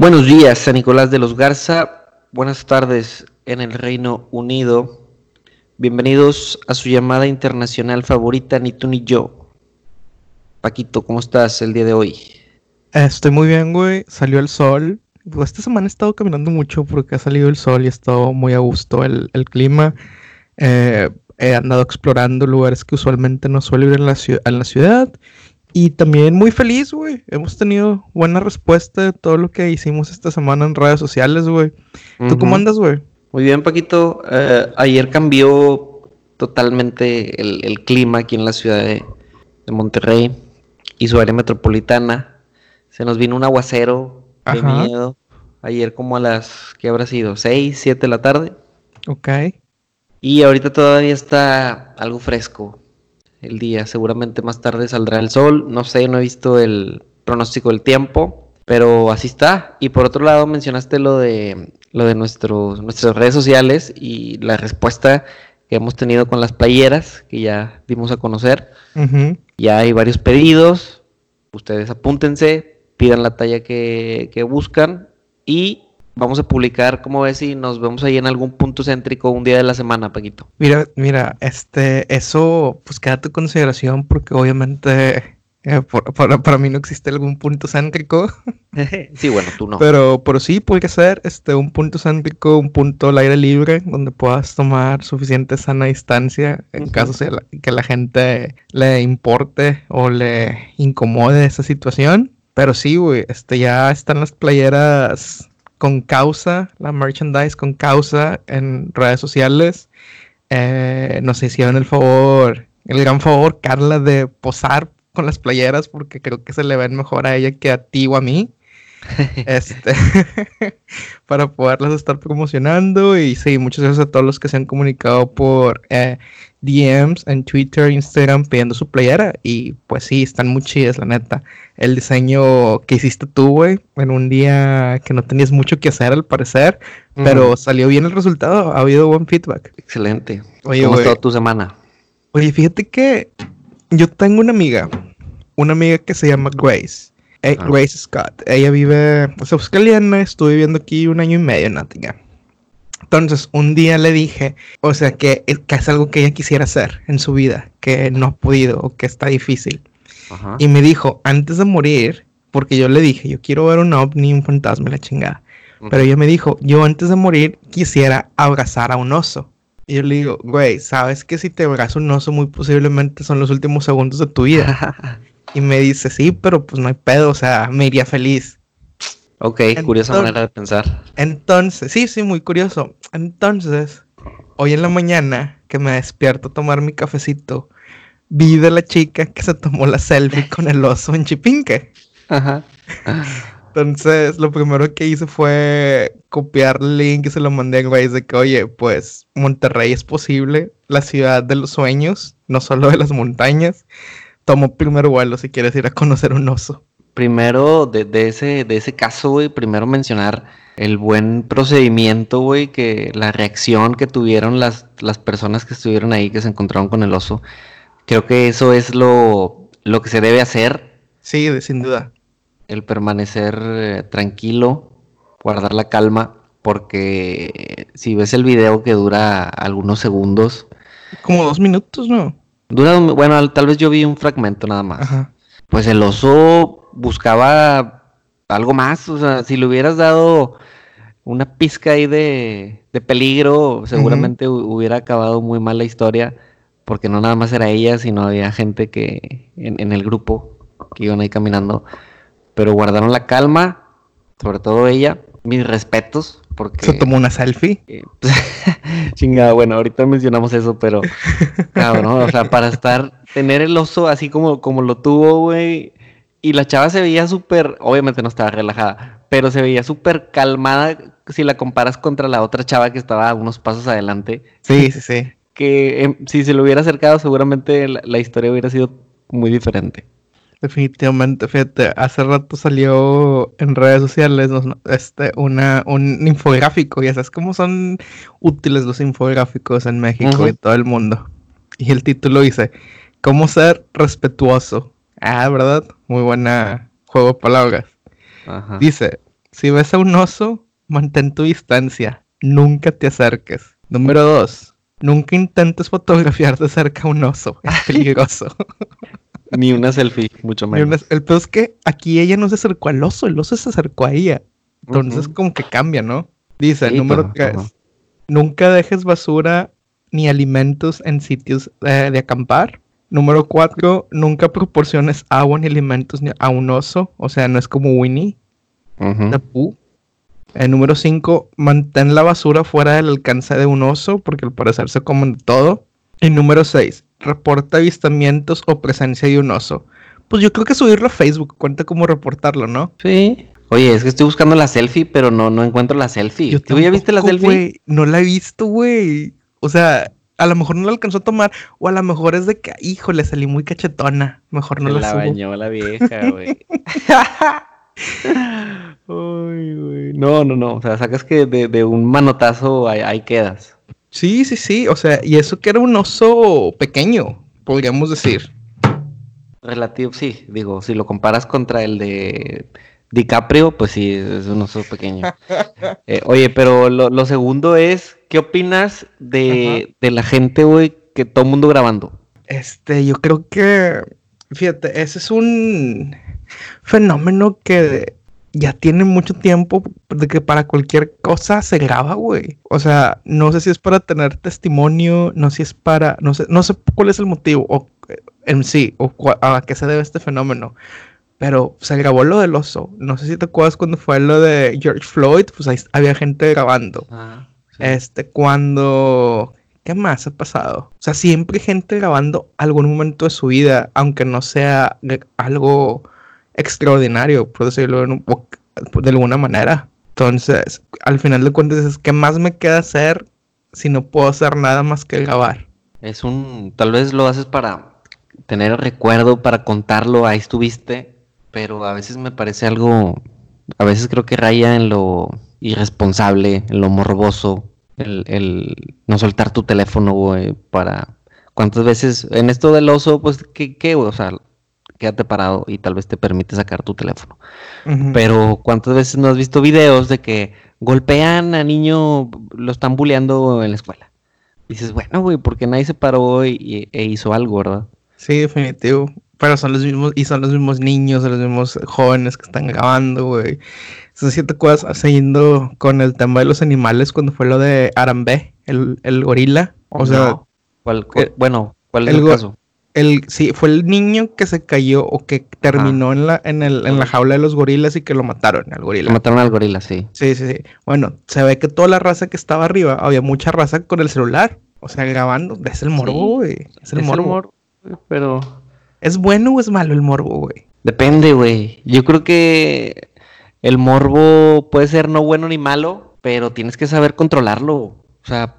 Buenos días, San Nicolás de los Garza. Buenas tardes en el Reino Unido. Bienvenidos a su llamada internacional favorita, ni tú ni yo. Paquito, ¿cómo estás el día de hoy? Estoy muy bien, güey. Salió el sol. Pues esta semana he estado caminando mucho porque ha salido el sol y ha estado muy a gusto el, clima. Eh, he andado explorando lugares que usualmente no suelo ir en la, en la ciudad. Y también muy feliz, güey. Hemos tenido buena respuesta de todo lo que hicimos esta semana en redes sociales, güey. ¿Tú cómo andas, güey? Muy bien, Paquito. Eh, ayer cambió totalmente el, clima aquí en la ciudad de, Monterrey y su área metropolitana. Se nos vino un aguacero de miedo. Ayer como a las, ¿qué habrá sido? ¿6, 7 de la tarde? Ok. Y ahorita todavía está algo fresco el día. Seguramente más tarde saldrá el sol. No sé, no he visto el pronóstico del tiempo, pero así está. Y por otro lado mencionaste lo de lo de nuestros, nuestras redes sociales y la respuesta que hemos tenido con las playeras que ya dimos a conocer. Ya hay varios pedidos. Ustedes apúntense, pidan la talla que, que buscan y vamos a publicar, como ves, y nos vemos ahí en algún punto céntrico un día de la semana, Paquito. Mira, mira, este, eso, pues queda a tu consideración, porque obviamente eh, para mí no existe algún punto céntrico. sí, bueno, tú no. Pero, pero sí puede ser este, un punto céntrico, un punto al aire libre, donde puedas tomar suficiente sana distancia en caso de que la gente le importe o le incomode esa situación. Pero sí, güey, este, ya están las playeras con causa, la merchandise con causa en redes sociales. Eh, nos hicieron el favor, el gran favor, Carla, de posar con las playeras porque creo que se le ven mejor a ella que a ti o a mí. este, para poderlas estar promocionando. Y sí, muchas gracias a todos los que se han comunicado por eh, DMs en Twitter, Instagram pidiendo su playera. Y pues sí, están muy chidas, la neta. El diseño que hiciste tú, güey, en un día que no tenías mucho que hacer al parecer, pero salió bien el resultado. Ha habido buen feedback. Excelente. Oye, ¿Cómo está tu semana? Oye, fíjate que yo tengo una amiga, una amiga que se llama Grace. Eh, Grace Scott. Ella vive, pues, australiana, estuve viviendo aquí un año y medio en Nottingham. Entonces, un día le dije, o sea, que, que, es algo que ella quisiera hacer en su vida, que no ha podido o que está difícil. Y me dijo, antes de morir, porque yo le dije, yo quiero ver un ovni, un fantasma, la chingada. Pero ella me dijo, yo antes de morir quisiera abrazar a un oso. Y yo le digo, güey, sabes que si te abrazas un oso, muy posiblemente son los últimos segundos de tu vida. Y me dice, sí, pero pues no hay pedo, o sea, me iría feliz. Ok, curiosa manera de pensar. Entonces, sí, sí, muy curioso. Entonces, hoy en la mañana que me despierto a tomar mi cafecito, vi de la chica que se tomó la selfie con el oso en Chipinque. Ajá. Entonces, lo primero que hice fue copiar el link y se lo mandé a Grace de que, oye, pues Monterrey es posible, la ciudad de los sueños, no solo de las montañas tomo primer vuelo si quieres ir a conocer un oso. Primero, de, ese, de ese caso, güey, primero mencionar el buen procedimiento, güey, que la reacción que tuvieron las, las personas que estuvieron ahí, que se encontraron con el oso. Creo que eso es lo, lo que se debe hacer. Sí, sin duda. El permanecer eh, tranquilo, guardar la calma, porque si ves el video que dura algunos segundos. Como dos minutos, ¿no? Dura, bueno, tal vez yo vi un fragmento nada más. Pues el oso buscaba algo más, o sea, si le hubieras dado una pizca ahí de, peligro, seguramente hubiera acabado muy mal la historia, porque no nada más era ella, sino había gente que en, en el grupo que iban ahí caminando, pero guardaron la calma, sobre todo ella, mis respetos, porque... ¿Se tomó una selfie? Eh, chingada, bueno, ahorita mencionamos eso, pero... cabrón, o sea, para estar... Tener el oso así como, como lo tuvo, güey. Y la chava se veía súper... Obviamente no estaba relajada, pero se veía súper calmada si la comparas contra la otra chava que estaba unos pasos adelante. Sí, sí, sí. Que em, si se le hubiera acercado, seguramente la historia hubiera sido muy diferente. Definitivamente, fíjate, hace rato salió en redes sociales este, una, un infográfico, ya sabes cómo son útiles los infográficos en México y todo el mundo. Y el título dice, ¿cómo ser respetuoso? Ah, ¿verdad? Muy buena juego de palabras. Dice, Si ves a un oso, mantén tu distancia. Nunca te acerques. Número dos, nunca intentes fotografiar de cerca a un oso. Es peligroso. Ni una selfie, mucho menos. una- El peor es que aquí ella no se acercó al oso, el oso se acercó a ella. Entonces como que cambia, ¿no? Dice, Sí, número pero- 3. ajá. Nunca dejes basura ni alimentos en sitios eh, de acampar. Número 4. Nunca proporciones agua ni alimentos a un oso. O sea, no es como Winnie the Pooh. Eh, número 5. Mantén la basura fuera del alcance de un oso porque al parecer se comen de todo. Y número 6. Reporta avistamientos o presencia de un oso. Pues yo creo que subirlo a Facebook cuenta como reportarlo, ¿no? Sí. Oye, es que estoy buscando la selfie, pero no, no encuentro la selfie. ¿Tú ya viste la selfie? No la he visto, güey. O sea, a lo mejor no la alcanzó a tomar. O a lo mejor es de que, híjole, salí muy cachetona. Mejor no Se la, la subo. bañó la vieja, güey. Ay, güey. No, no, no. O sea, sacas que de, de un manotazo ahí, ahí quedas. Sí, sí, sí. O sea, y eso que era un oso pequeño, podríamos decir. Relativo, sí. Digo, si lo comparas contra el de DiCaprio, pues sí, es un oso pequeño. Eh, oye, pero lo, lo segundo es, ¿qué opinas de, de la gente, güey, que todo el mundo grabando? Este, yo creo que, fíjate, ese es un fenómeno que ya tiene mucho tiempo de que para cualquier cosa se graba, güey. O sea, no sé si es para tener testimonio, no sé si es para, no sé, no sé cuál es el motivo o eh, en sí o a qué se debe este fenómeno. Pero se grabó lo del oso. No sé si te acuerdas cuando fue lo de George Floyd, pues ahí había gente grabando. Ah, Este, cuando... ¿Qué más ha pasado? O sea, siempre hay gente grabando algún momento de su vida, aunque no sea de- algo extraordinario, por decirlo en un de alguna manera. Entonces, al final de cuentas, es ¿qué más me queda hacer si no puedo hacer nada más que grabar? Es un, tal vez lo haces para tener el recuerdo, para contarlo, ahí estuviste, pero a veces me parece algo, a veces creo que raya en lo irresponsable, en lo morboso, el, el no soltar tu teléfono, güey, para... ¿Cuántas veces en esto del oso, pues, qué, qué, güey? O sea, quédate parado y tal vez te permite sacar tu teléfono. Pero ¿cuántas veces no has visto videos de que golpean a niño, lo están bulleando en la escuela? Dices, bueno, güey, porque nadie se paró y, y- e hizo algo, ¿verdad? Sí, definitivo. Pero son los mismos, y son los mismos niños, son los mismos jóvenes que están grabando, güey. No sé si te acuerdas, siguiendo con el tema de los animales, cuando fue lo de Arambe, el, el gorila. O sea. ¿Cuál- cu- eh, bueno, ¿cuál es el caso? El, sí, fue el niño que se cayó o que terminó en la, en el, en la jaula de los gorilas y que lo mataron, al gorila. mataron al gorila, sí. Sí, sí, sí. Bueno, se ve que toda la raza que estaba arriba, había mucha raza con el celular. O sea, grabando. Es el morbo, Sí, güey. Es el Es morbo. humor, pero ¿Es bueno o es malo el morbo, güey? depende, güey. Yo creo que el morbo puede ser no bueno ni malo, pero tienes que saber controlarlo. O sea,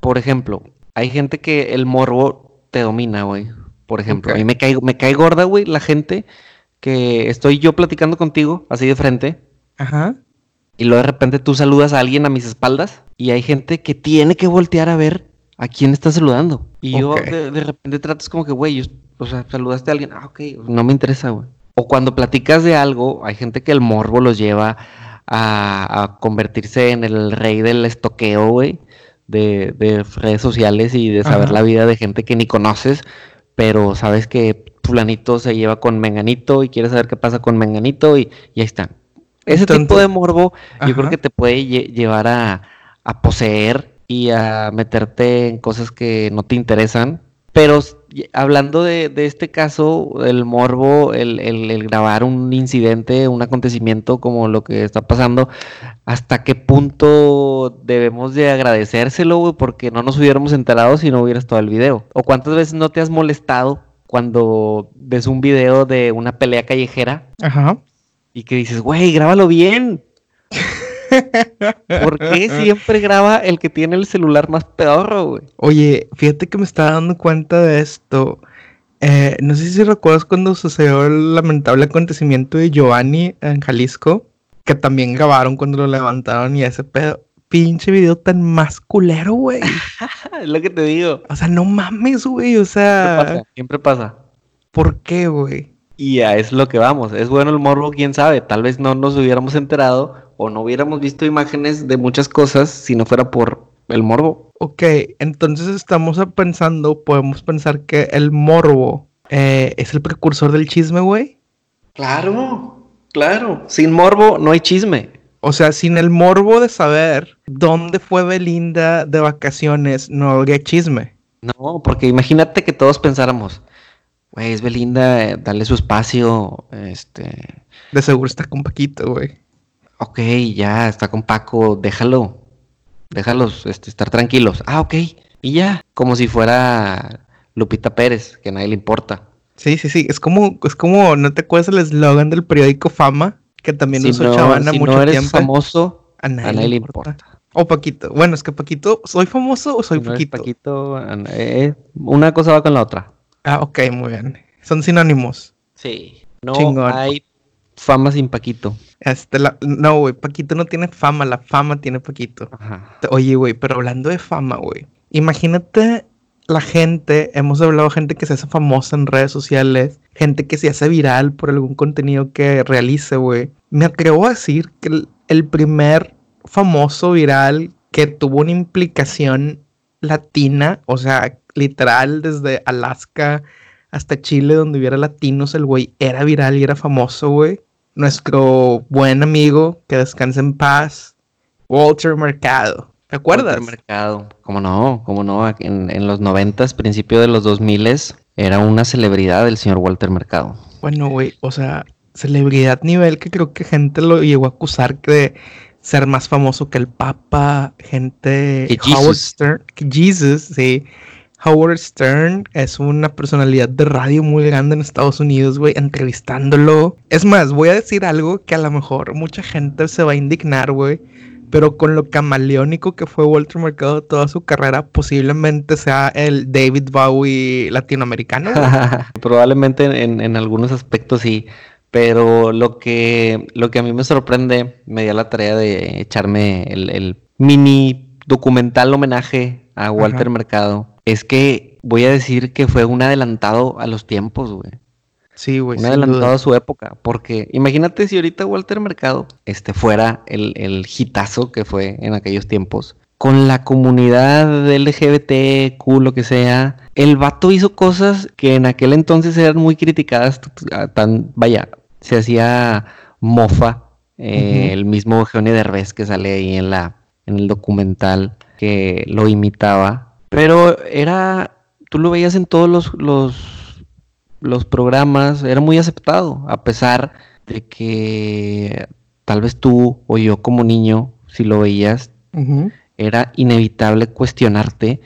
por ejemplo, hay gente que el morbo te domina, güey. Por ejemplo, a mí me cae, me cae gorda, güey, la gente que estoy yo platicando contigo, así de frente, Ajá. y luego de repente tú saludas a alguien a mis espaldas, y hay gente que tiene que voltear a ver a quién está saludando. Y yo de, de repente tratas como que, güey, o sea, saludaste a alguien, ah, ok, no me interesa, güey. O cuando platicas de algo, hay gente que el morbo los lleva a, a convertirse en el rey del estoqueo, güey, de, de redes sociales y de saber Ajá. la vida de gente que ni conoces, pero sabes que fulanito se lleva con menganito y quieres saber qué pasa con menganito y, y ahí están. Ese tipo de morbo yo creo que te puede lle- llevar a, a poseer y a meterte en cosas que no te interesan. Pero hablando de, de este caso, el morbo, el, el- el grabar un incidente, un acontecimiento como lo que está pasando, ¿hasta qué punto debemos de agradecérselo, güey? Porque no nos hubiéramos enterado si no hubiera estado el video. ¿O cuántas veces no te has molestado cuando ves un video de una pelea callejera Ajá. y que dices, güey, grábalo bien? ¿Por qué siempre graba el que tiene el celular más pedorro, güey? Oye, fíjate que me estaba dando cuenta de esto. Eh, no sé si recuerdas cuando sucedió el lamentable acontecimiento de Giovanni en Jalisco, que también grabaron cuando lo levantaron y ese pedo. Pinche video tan más culero, güey. Es lo que te digo. O sea, no mames, güey. O Siempre sea, pasa, siempre pasa. ¿por qué, güey? Y a es lo que vamos. Es bueno el morbo, quién sabe. Tal vez no nos hubiéramos enterado o no hubiéramos visto imágenes de muchas cosas si no fuera por el morbo. Ok, entonces estamos pensando, podemos pensar que el morbo eh, es el precursor del chisme, güey. Claro, claro. Sin morbo no hay chisme. O sea, sin el morbo de saber dónde fue Belinda de vacaciones, no habría chisme. No, porque imagínate que todos pensáramos, güey, es Belinda, eh, dale su espacio, este... De seguro está con Paquito, güey. Ok, ya, está con Paco, déjalo. Déjalos este, estar tranquilos. Ah, ok. Y ya, como si fuera Lupita Pérez, que a nadie le importa. Sí, sí, sí. Es como, es como, ¿no te acuerdas el eslogan del periódico Fama? que también si usó no, Chavana si mucho no eres famoso, a nadie, le importa. O Paquito. Bueno, es que Paquito, ¿soy famoso o soy Paquito? Paquito, eh, una cosa va con la otra. Ah, ok, muy bien. Son sinónimos. Sí. No hay fama sin Paquito. Este, no, güey, Paquito no tiene fama, la fama tiene Paquito. Ajá. Oye, güey, pero hablando de fama, güey. Imagínate la gente, hemos hablado de gente que se hace famosa en redes sociales, gente que se hace viral por algún contenido que realice, güey. Me atrevo a decir que el, primer famoso viral que tuvo una implicación latina, o sea, literal desde Alaska hasta Chile, donde hubiera latinos, el güey era viral y era famoso, güey. Nuestro buen amigo, que descanse en paz, Walter Mercado. ¿Te acuerdas? mercado, como no, como no, en, en los noventas, principio de los dos miles, era una celebridad el señor Walter Mercado. Bueno, güey, o sea, celebridad nivel que creo que gente lo llegó a acusar de ser más famoso que el Papa, gente... Que Howard Stern, Jesus, sí. Howard Stern es una personalidad de radio muy grande en Estados Unidos, güey, entrevistándolo. Es más, voy a decir algo que a lo mejor mucha gente se va a indignar, güey pero con lo camaleónico que fue Walter Mercado toda su carrera, posiblemente sea el David Bowie latinoamericano. Probablemente en, algunos aspectos sí, pero lo que, lo que a mí me sorprende, me dio la tarea de echarme el, mini documental homenaje a Walter Mercado, es que voy a decir que fue un adelantado a los tiempos, güey. Sí, güey. Un adelantado a su época. Porque imagínate si ahorita Walter Mercado este, fuera el, el hitazo que fue en aquellos tiempos. Con la comunidad LGBT, Q, lo que sea. El vato hizo cosas que en aquel entonces eran muy criticadas. Tan, vaya, se hacía mofa. Eh, el mismo Eugenio Derbez que sale ahí en, la, en el documental que lo imitaba. Pero era. Tú lo veías en todos los, los los programas, era muy aceptado, a pesar de que tal vez tú o yo como niño, si lo veías, era inevitable cuestionarte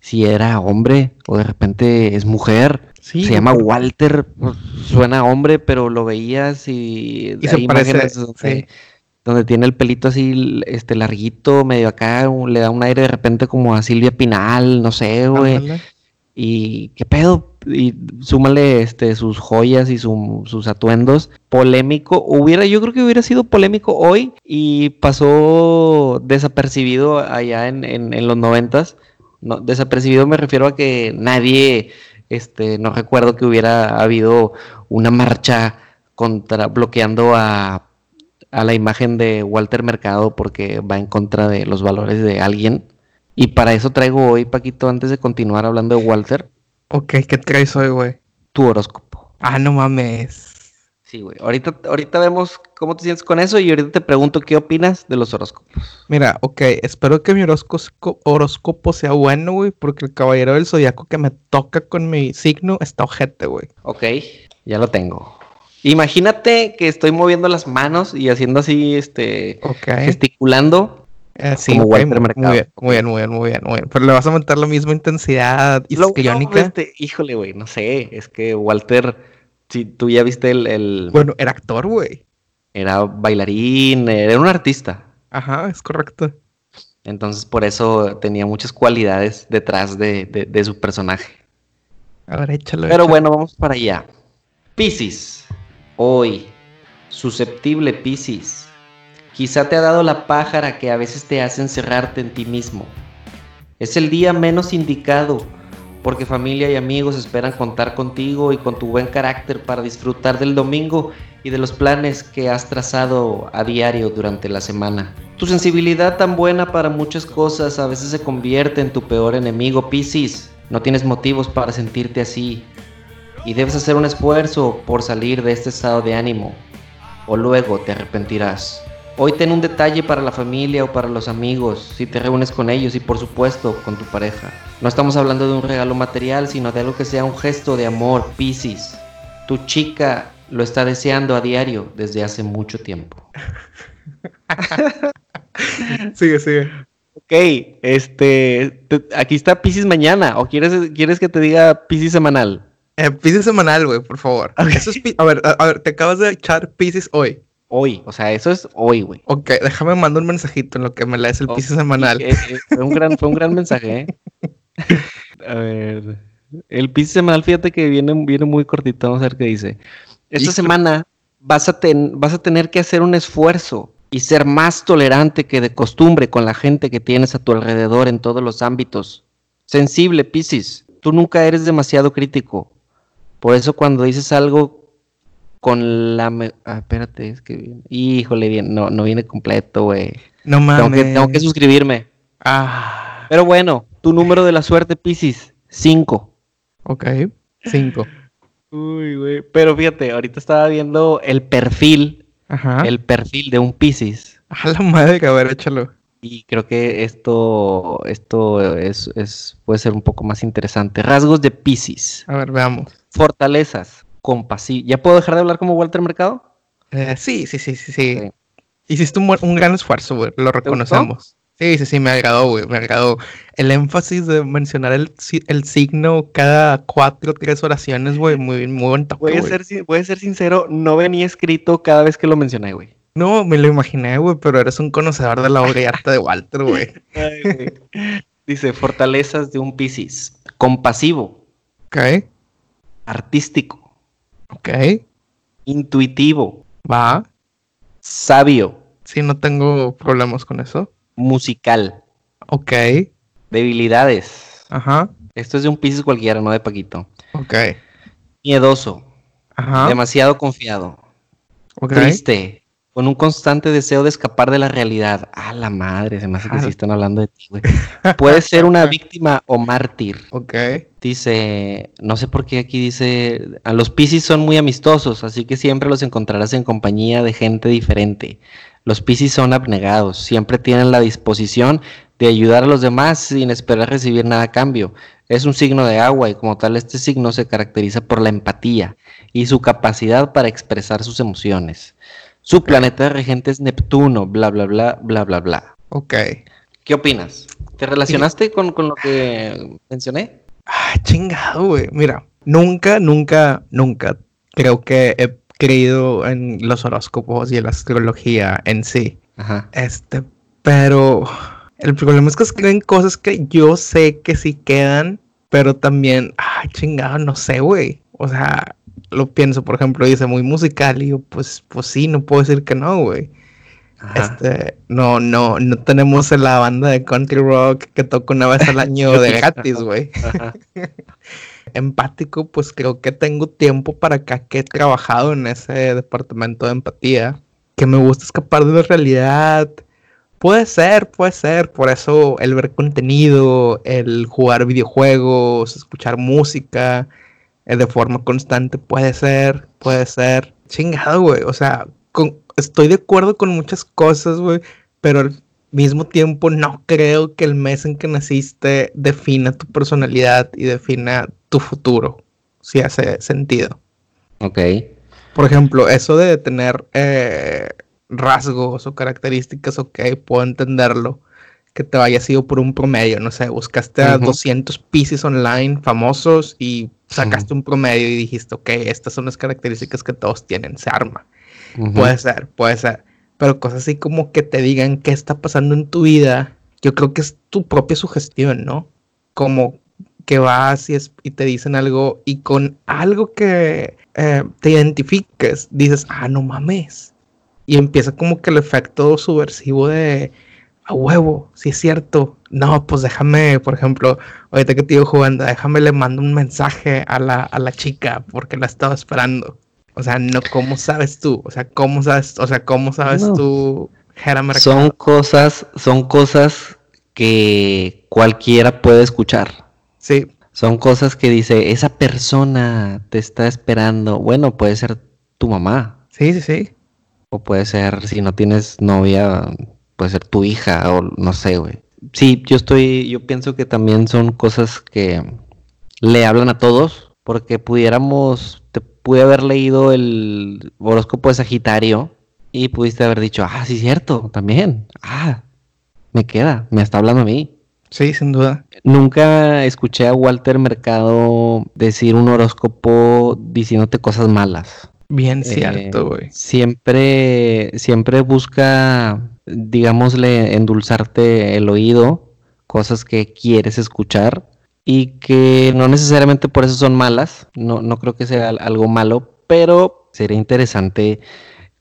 si era hombre o de repente es mujer. Se llama Walter, pues, suena hombre, pero lo veías y, y se parece, donde, tiene el pelito así, este larguito, medio acá, le da un aire de repente como a Silvia Pinal, no sé, güey. Y qué pedo, y súmale este, sus joyas y sus atuendos. Polémico, hubiera, yo creo que hubiera sido polémico hoy y pasó desapercibido allá en, los noventas. No, desapercibido me refiero a que nadie, este, no recuerdo que hubiera habido una marcha contra, bloqueando a, a la imagen de Walter Mercado porque va en contra de los valores de alguien. Y para eso traigo hoy, Paquito, antes de continuar hablando de Walter, Ok, ¿qué traes hoy, güey? Tu horóscopo. Ah, no mames. Sí, güey. Ahorita, ahorita vemos cómo te sientes con eso y ahorita te pregunto qué opinas de los horóscopos. Mira, ok, espero que mi horóscopo, horóscopo sea bueno, güey, porque el caballero del zodiaco que me toca con mi signo está ojete, güey. Ok, ya lo tengo. Imagínate que estoy moviendo las manos y haciendo así, este, gesticulando eh, sí, muy, bien, muy bien, muy bien, muy bien, muy bien. Pero le vas a aumentar la misma intensidad histriónica. este, híjole, güey, no sé. Es que Walter, si tú ya viste el, Bueno, era actor, güey. Era bailarín, era un artista. Ajá, es correcto. Entonces, por eso tenía muchas cualidades detrás de, de, su personaje. A ver, échalo. Pero bueno, vamos para allá. Piscis. Hoy, susceptible Piscis Quizá te ha dado la pájara que a veces te hace encerrarte en ti mismo. Es el día menos indicado porque familia y amigos esperan contar contigo y con tu buen carácter para disfrutar del domingo y de los planes que has trazado a diario durante la semana. Tu sensibilidad tan buena para muchas cosas a veces se convierte en tu peor enemigo, Piscis. No tienes motivos para sentirte así y debes hacer un esfuerzo por salir de este estado de ánimo o luego te arrepentirás. Hoy ten un detalle para la familia o para los amigos, si te reúnes con ellos y por supuesto con tu pareja. No estamos hablando de un regalo material, sino de algo que sea un gesto de amor, Piscis. Tu chica lo está deseando a diario desde hace mucho tiempo. sigue, sigue. Ok, este, aquí está Piscis mañana, o quieres, quieres que te diga Piscis semanal. Eh, Piscis semanal, güey, por favor. a, ver, a, ver, te acabas de echar Piscis hoy hoy. O sea, eso es hoy, güey. Ok, déjame mandar un mensajito en lo que me lees el piso semanal. fue, un gran, fue un gran mensaje, ¿eh? A ver. El piso semanal, fíjate que viene, viene muy cortito. Vamos a ver qué dice. Esta semana vas a, vas a tener que hacer un esfuerzo y ser más tolerante que de costumbre con la gente que tienes a tu alrededor en todos los ámbitos. Sensible, Piscis. Tú nunca eres demasiado crítico. Por eso cuando dices algo con la... Ah, espérate, es que... Híjole, bien, no, no viene completo, güey. No mames. Tengo que, suscribirme. Ah. Pero bueno, tu número de la suerte, Pisces, 5. Ok, 5. Uy, güey. Pero fíjate, ahorita estaba viendo el perfil. Ajá. El perfil de un Pisces. A la madre, a ver, échalo. Y creo que esto, esto es, es, puede ser un poco más interesante. Rasgos de Pisces. A ver, veamos. Fortalezas compasivo. ¿Ya puedo dejar de hablar como Walter Mercado? Eh, sí, sí, sí, sí, sí. Hiciste un, un, gran esfuerzo, güey. Lo reconocemos. Sí, sí, sí, me agradó, güey. Me agradó. El énfasis de mencionar el, el signo cada cuatro o tres oraciones, güey. Muy, muy buen toque, voy, a ser, voy a ser sincero, no venía escrito cada vez que lo mencioné, güey. No, me lo imaginé, güey, pero eres un conocedor de la obra y arte de Walter, güey. Dice, fortalezas de un Piscis. Compasivo. Ok. Artístico. Ok. Intuitivo. Va. Sabio. Sí, no tengo problemas con eso. Musical. Ok. Debilidades. Ajá. Esto es de un piso cualquiera, no de Paquito. Ok. Miedoso. Ajá. Demasiado confiado. Ok. Triste con un constante deseo de escapar de la realidad. A la madre, se me hace que sí están hablando de ti, güey. Puede ser una víctima o mártir. Ok. Dice, no sé por qué aquí dice, a los Piscis son muy amistosos, así que siempre los encontrarás en compañía de gente diferente. Los Piscis son abnegados, siempre tienen la disposición de ayudar a los demás sin esperar recibir nada a cambio. Es un signo de agua y como tal este signo se caracteriza por la empatía y su capacidad para expresar sus emociones. Su planeta regente es Neptuno, bla, bla, bla, bla, bla, bla. Ok. ¿Qué opinas? ¿Te relacionaste con, lo que mencioné? Ah, chingado, güey. Mira, nunca, nunca, nunca creo que he creído en los horóscopos y en la astrología en sí. Ajá. Este, pero el problema es que escriben cosas que yo sé que sí quedan, pero también, ah, chingado, no sé, güey. O sea, lo pienso, por ejemplo, dice muy musical, y yo, pues, pues sí, no puedo decir que no, güey. Este, no, no, no tenemos la banda de country rock que toca una vez al año de gratis, güey. Empático, pues creo que tengo tiempo para acá que he trabajado en ese departamento de empatía, que me gusta escapar de la realidad. Puede ser, puede ser, por eso el ver contenido, el jugar videojuegos, escuchar música, de forma constante. Puede ser, puede ser. Chingado, güey. O sea, estoy de acuerdo con muchas cosas, güey. Pero al mismo tiempo no creo que el mes en que naciste defina tu personalidad y defina tu futuro. Si hace sentido. Ok. Por ejemplo, eso de tener eh, rasgos o características, ok, puedo entenderlo que te haya sido por un promedio, no sé, buscaste a 200 pieces online famosos y sacaste un promedio y dijiste, ok, estas son las características que todos tienen, se arma. Puede ser, puede ser. Pero cosas así como que te digan qué está pasando en tu vida, yo creo que es tu propia sugestión, ¿no? Como que vas y, y te dicen algo y con algo que eh, te identifiques, dices, ah, no mames. Y empieza como que el efecto subversivo de a huevo, si es cierto. No, pues déjame, por ejemplo, ahorita que te digo jugando, déjame le mando un mensaje a la, a la chica porque la estaba esperando. O sea, no, ¿cómo sabes tú? O sea, ¿cómo sabes, o sea, cómo sabes tú, Jera Son cosas, son cosas que cualquiera puede escuchar. Sí. Son cosas que dice, esa persona te está esperando. Bueno, puede ser tu mamá. Sí, sí, sí. O puede ser, si no tienes novia, puede ser tu hija o no sé, güey. Sí, yo estoy, yo pienso que también son cosas que le hablan a todos, porque pudiéramos, te pude haber leído el horóscopo de Sagitario y pudiste haber dicho, ah, sí, cierto, también. Ah, me queda, me está hablando a mí. Sí, sin duda. Nunca escuché a Walter Mercado decir un horóscopo diciéndote cosas malas. Bien cierto, güey. siempre, siempre busca, digámosle, endulzarte el oído, cosas que quieres escuchar y que no necesariamente por eso son malas. No, no creo que sea algo malo, pero sería interesante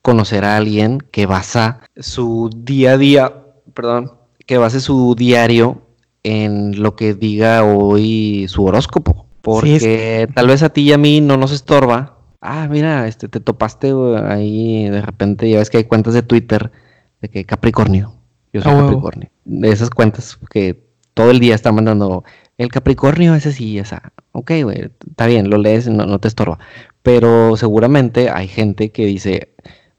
conocer a alguien que basa su día a día, perdón, que base su diario en lo que diga hoy su horóscopo. Porque tal vez a ti y a mí no nos estorba ah, mira, este, te topaste ahí de repente, ya ves que hay cuentas de Twitter de que Capricornio, yo soy Capricornio, de esas cuentas que todo el día están mandando, el Capricornio es así, esa, ok, güey, está bien, lo lees, no, no te estorba, pero seguramente hay gente que dice,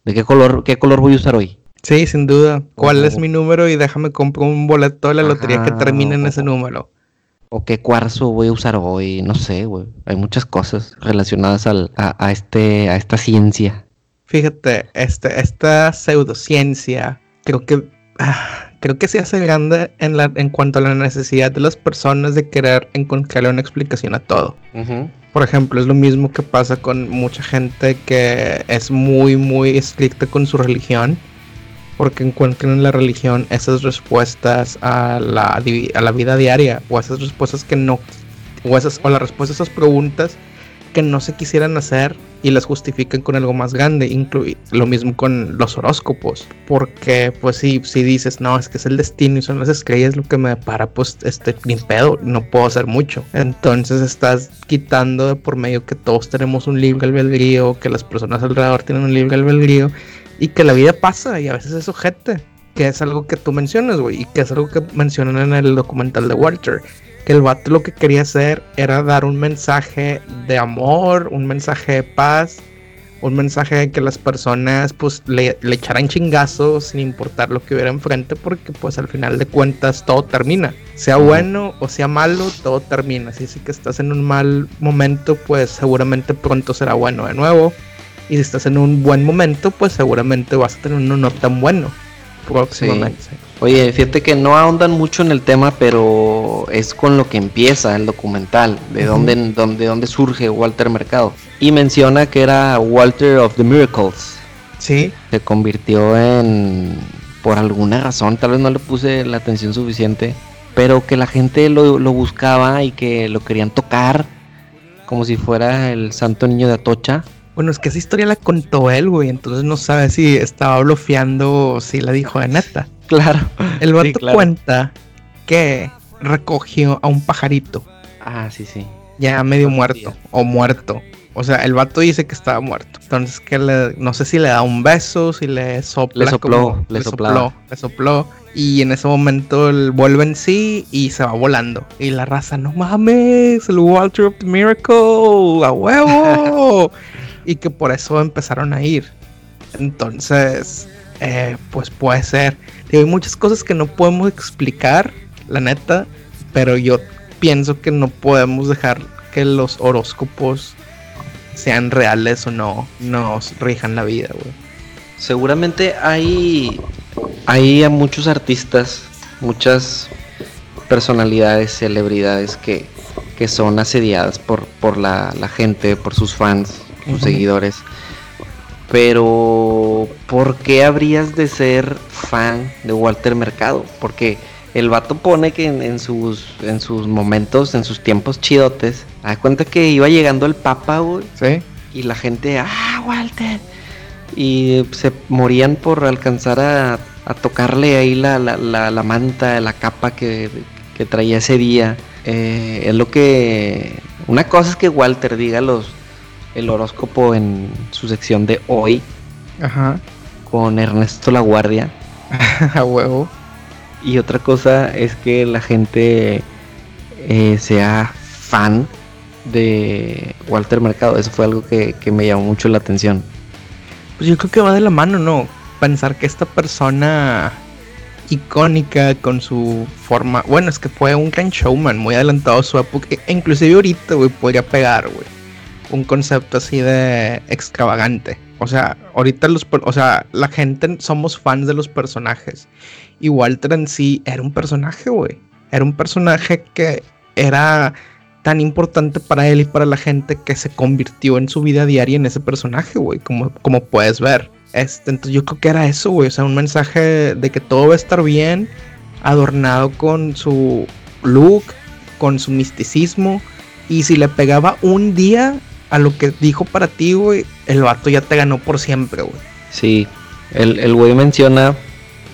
¿de qué color, qué color voy a usar hoy? Sí, sin duda. ¿Cuál es mi número? Y déjame comprar un boleto de la lotería que termine en ese número o qué cuarzo voy a usar hoy, no sé, güey. Hay muchas cosas relacionadas al, a, este, a esta ciencia. Fíjate, este, esta pseudociencia, creo que, ah, creo que se hace grande en, la, en cuanto a la necesidad de las personas de querer encontrarle una explicación a todo. Por ejemplo, es lo mismo que pasa con mucha gente que es muy, muy estricta con su religión porque encuentren en la religión esas respuestas a la, a la vida diaria o esas respuestas que no o esas o las respuestas a esas preguntas que no se quisieran hacer y las justifican con algo más grande, lo mismo con los horóscopos, porque pues si, si dices, no, es que es el destino y son las estrellas lo que me para, pues este, ni pedo, no puedo hacer mucho. Entonces estás quitando de por medio que todos tenemos un libre albedrío, que las personas alrededor tienen un libre albedrío y que la vida pasa y a veces es ojete, que es algo que tú mencionas, güey, y que es algo que mencionan en el documental de Walter, que el vato lo que quería hacer era dar un mensaje de amor, un mensaje de paz, un mensaje de que las personas pues le, echaran chingazos sin importar lo que hubiera enfrente porque pues al final de cuentas todo termina. Sea bueno o sea malo, todo termina. Si es que estás en un mal momento pues seguramente pronto será bueno de nuevo. Y si estás en un buen momento, pues seguramente vas a tener uno no tan bueno próximamente. Oye, fíjate que no ahondan mucho en el tema, pero es con lo que empieza el documental, de dónde, dónde, dónde surge Walter Mercado. Y menciona que era Walter of the Miracles. Sí. Se convirtió en, por alguna razón, tal vez no le puse la atención suficiente, pero que la gente lo, lo buscaba y que lo querían tocar como si fuera el santo niño de Atocha. Bueno, es que esa historia la contó él, güey. Entonces no sabe si estaba bloqueando o si la dijo de neta. Claro. El vato cuenta que recogió a un pajarito. Ah, sí, sí. Ya medio muerto o muerto. O sea, el vato dice que estaba muerto. Entonces, que le, no sé si le da un beso, si le sopla. Le sopló, le, sopló. Le sopló. Y en ese momento él vuelve en sí y se va volando. Y la raza, no mames, el Walter of the Miracle, a huevo. y que por eso empezaron a ir. Entonces, eh, pues puede ser. hay muchas cosas que no podemos explicar, la neta, pero yo pienso que no podemos dejar que los horóscopos sean reales o no, nos rijan la vida, güey. Seguramente hay, hay a muchos artistas, muchas personalidades, celebridades que, que son asediadas por, por la, la gente, por sus fans, sus seguidores. Pero, ¿por qué habrías de ser fan de Walter Mercado? Porque el vato pone que en, sus, en sus momentos, en sus tiempos chidotes, da cuenta que iba llegando el Papa, güey. Sí. Y la gente, ¡ah, Walter! Y se morían por alcanzar a, a tocarle ahí la, la, la, manta, la capa que, que traía ese día. Eh, es lo que... Una cosa es que Walter diga los, el horóscopo en su sección de hoy. Ajá. Con Ernesto La Guardia. A huevo. Y otra cosa es que la gente eh, sea fan de Walter Mercado. Eso fue algo que, que, me llamó mucho la atención. Pues yo creo que va de la mano, ¿no? Pensar que esta persona icónica con su forma. Bueno, es que fue un gran showman, muy adelantado a su época. E inclusive ahorita, güey, podría pegar, güey. Un concepto así de extravagante. O sea, ahorita los, o sea, la gente somos fans de los personajes. Y Walter en sí era un personaje, güey. Era un personaje que era tan importante para él y para la gente que se convirtió en su vida diaria en ese personaje, güey, como, como puedes ver. Este, entonces yo creo que era eso, güey, o sea, un mensaje de que todo va a estar bien, adornado con su look, con su misticismo, y si le pegaba un día a lo que dijo para ti, güey, el vato ya te ganó por siempre, güey. Sí, el güey menciona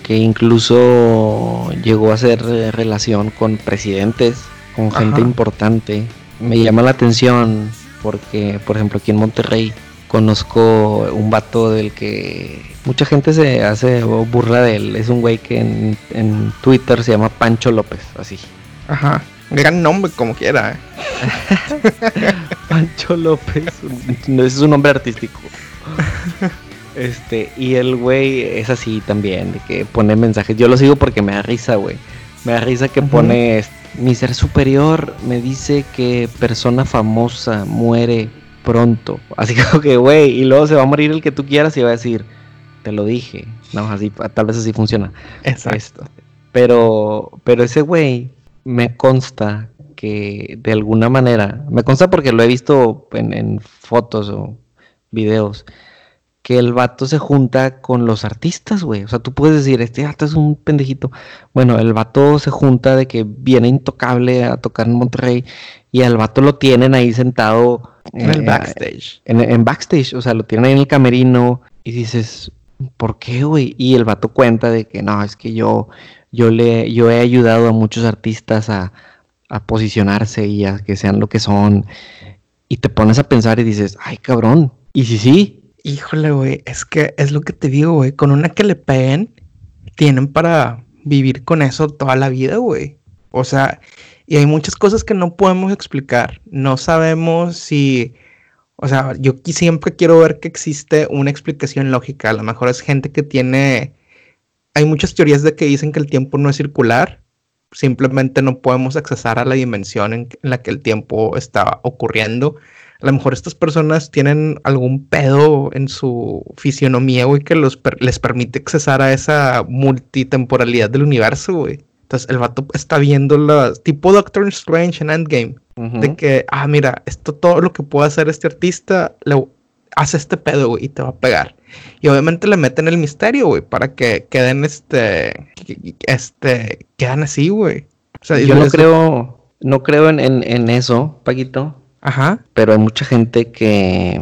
que incluso llegó a hacer relación con presidentes, con gente importante. Me llama la atención porque, por ejemplo, aquí en Monterrey conozco un vato del que mucha gente se hace burla de él. Es un güey que en, Twitter se llama Pancho López, así. Ajá. Gran nombre como quiera. ¿eh? Pancho López. Ese es un nombre artístico. Este, y el güey es así también, de que pone mensajes. Yo lo sigo porque me da risa, güey. Me da risa que pone mi ser superior me dice que persona famosa muere pronto. Así que, güey, y luego se va a morir el que tú quieras y va a decir, te lo dije. No, así, tal vez así funciona. Exacto. pero, pero ese güey me consta que de alguna manera, me consta porque lo he visto en, en fotos o videos, que el vato se junta con los artistas, güey. O sea, tú puedes decir, este vato es un pendejito. Bueno, el vato se junta de que viene intocable a tocar en Monterrey y al vato lo tienen ahí sentado en el eh, backstage. En, backstage, o sea, lo tienen ahí en el camerino y dices, ¿por qué, güey? Y el vato cuenta de que no, es que yo, yo le, yo he ayudado a muchos artistas a, a posicionarse y a que sean lo que son. Y te pones a pensar y dices, ay, cabrón. Y si sí, Híjole, güey, es que es lo que te digo, güey. Con una que le peguen, tienen para vivir con eso toda la vida, güey. O sea, y hay muchas cosas que no podemos explicar. No sabemos si. O sea, yo siempre quiero ver que existe una explicación lógica. A lo mejor es gente que tiene. Hay muchas teorías de que dicen que el tiempo no es circular. Simplemente no podemos accesar a la dimensión en la que el tiempo está ocurriendo a lo mejor estas personas tienen algún pedo en su fisionomía, güey, que los les permite accesar a esa multitemporalidad del universo, güey. Entonces el vato está viendo la tipo Doctor Strange en Endgame. De que, ah, mira, esto todo lo que puede hacer este artista, le hace este pedo, güey, y te va a pegar. Y obviamente le meten el misterio, güey, para que queden este, este, quedan así, güey. O sea, yo no creo, no creo en, en eso, Paquito. Ajá. Pero hay mucha gente que,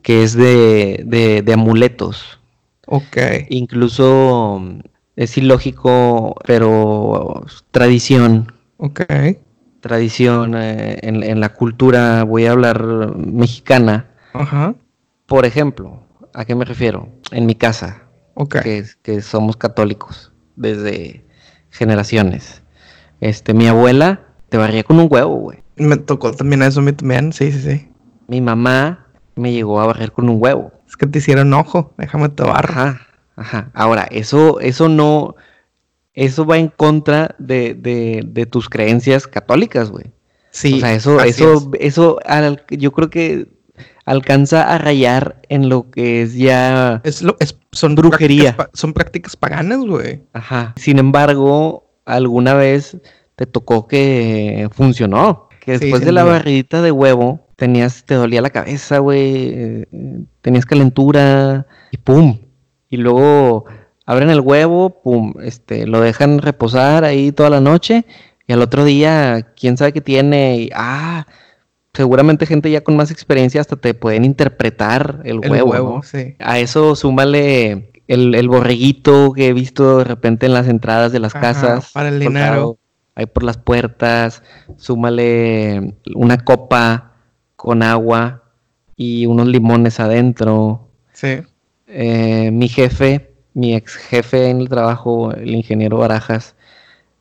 que es de, de, amuletos. Ok. Incluso es ilógico, pero tradición. Ok. Tradición eh, en, la cultura, voy a hablar mexicana. Ajá. Por ejemplo, ¿a qué me refiero? En mi casa, Ok. que, que somos católicos desde generaciones. Este, mi abuela te barría con un huevo, güey. Me tocó también eso, me también, sí, sí, sí. Mi mamá me llegó a barrer con un huevo. Es que te hicieron ojo, déjame te barro. Ajá, ajá. Ahora, eso, eso no, eso va en contra de, de, de tus creencias católicas, güey. Sí. O sea, eso, eso, eso, yo creo que alcanza a rayar en lo que es ya es lo, es, son brujería. son prácticas paganas, güey. Ajá. Sin embargo, alguna vez te tocó que funcionó. Que después de la barridita de huevo, tenías, te dolía la cabeza, güey, tenías calentura y pum. Y luego abren el huevo, pum, este, lo dejan reposar ahí toda la noche y al otro día, quién sabe qué tiene y, ah, seguramente gente ya con más experiencia hasta te pueden interpretar el, huevo. sí. A eso súmale el, el borreguito que he visto de repente en las entradas de las Ajá, casas. para el dinero. Ahí por las puertas, súmale una copa con agua y unos limones adentro. Sí. Eh, mi jefe, mi ex jefe en el trabajo, el ingeniero Barajas,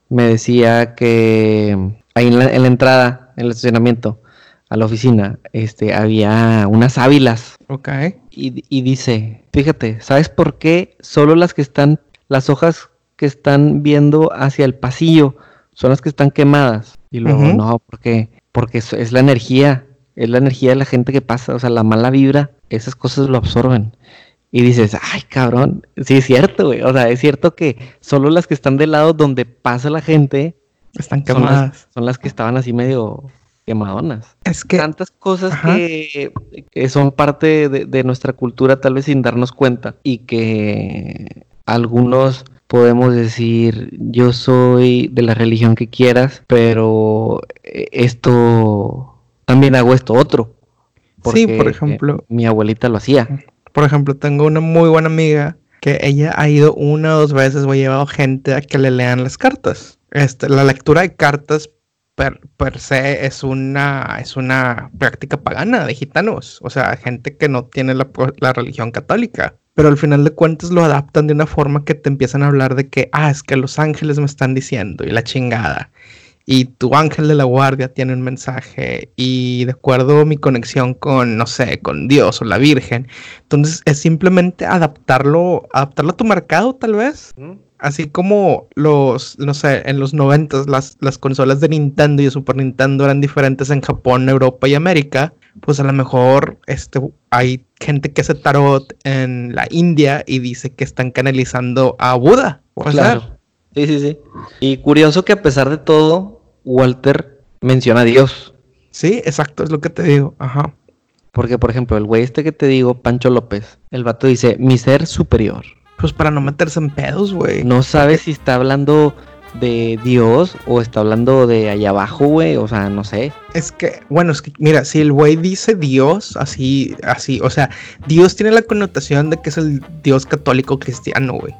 me decía que ahí en la, en la entrada, en el estacionamiento, a la oficina, este, había unas ávilas Ok. y, y dice, fíjate, ¿sabes por qué solo las que están, las hojas que están viendo hacia el pasillo son las que están quemadas? Y luego, Ujú. no, porque, porque es, es la energía, es la energía de la gente que pasa, o sea, la mala vibra, esas cosas lo absorben. Y dices, ay, cabrón, sí es cierto, güey, o sea, es cierto que solo las que están del lado donde pasa la gente Están son las, quemadas. son las que estaban así medio quemadonas Es que, tantas cosas que, que son parte de, de nuestra cultura tal vez sin darnos cuenta y que algunos podemos decir yo soy de la religión que quieras pero eh, esto también hago esto otro Sí, por ejemplo. eh, mi abuelita lo hacía por ejemplo, tengo una muy buena amiga que ella ha ido una o dos veces o ha llevado gente a que le lean las cartas. Este, la lectura de cartas per, se es una, es una práctica pagana de gitanos, o sea, gente que no tiene la, la religión católica. Pero al final de cuentas lo adaptan de una forma que te empiezan a hablar de que, ah, es que los ángeles me están diciendo y la chingada. Y tu ángel de la guardia tiene un mensaje y de acuerdo a mi conexión con, no sé, con Dios o la Virgen. Entonces es simplemente adaptarlo, adaptarlo a tu mercado tal vez. Así como los, no sé, en los 90 las, las consolas de Nintendo y de Super Nintendo eran diferentes en Japón, Europa y América, pues a lo mejor este, hay gente que hace tarot en la India y dice que están canalizando a Buda. Puede ser. claro sí sí sí y curioso que a pesar de todo Walter menciona a Dios Sí, exacto, es lo que te digo. Ajá. porque por ejemplo el güey este que te digo Pancho López el vato dice mi ser superior Pues para no meterse en pedos, güey. No sabes si está hablando de Dios o está hablando de allá abajo, güey. O sea, no sé. Es que, bueno, es que, mira, si el güey dice Dios, así, así, o sea, Dios tiene la connotación de que es el Dios católico cristiano, güey.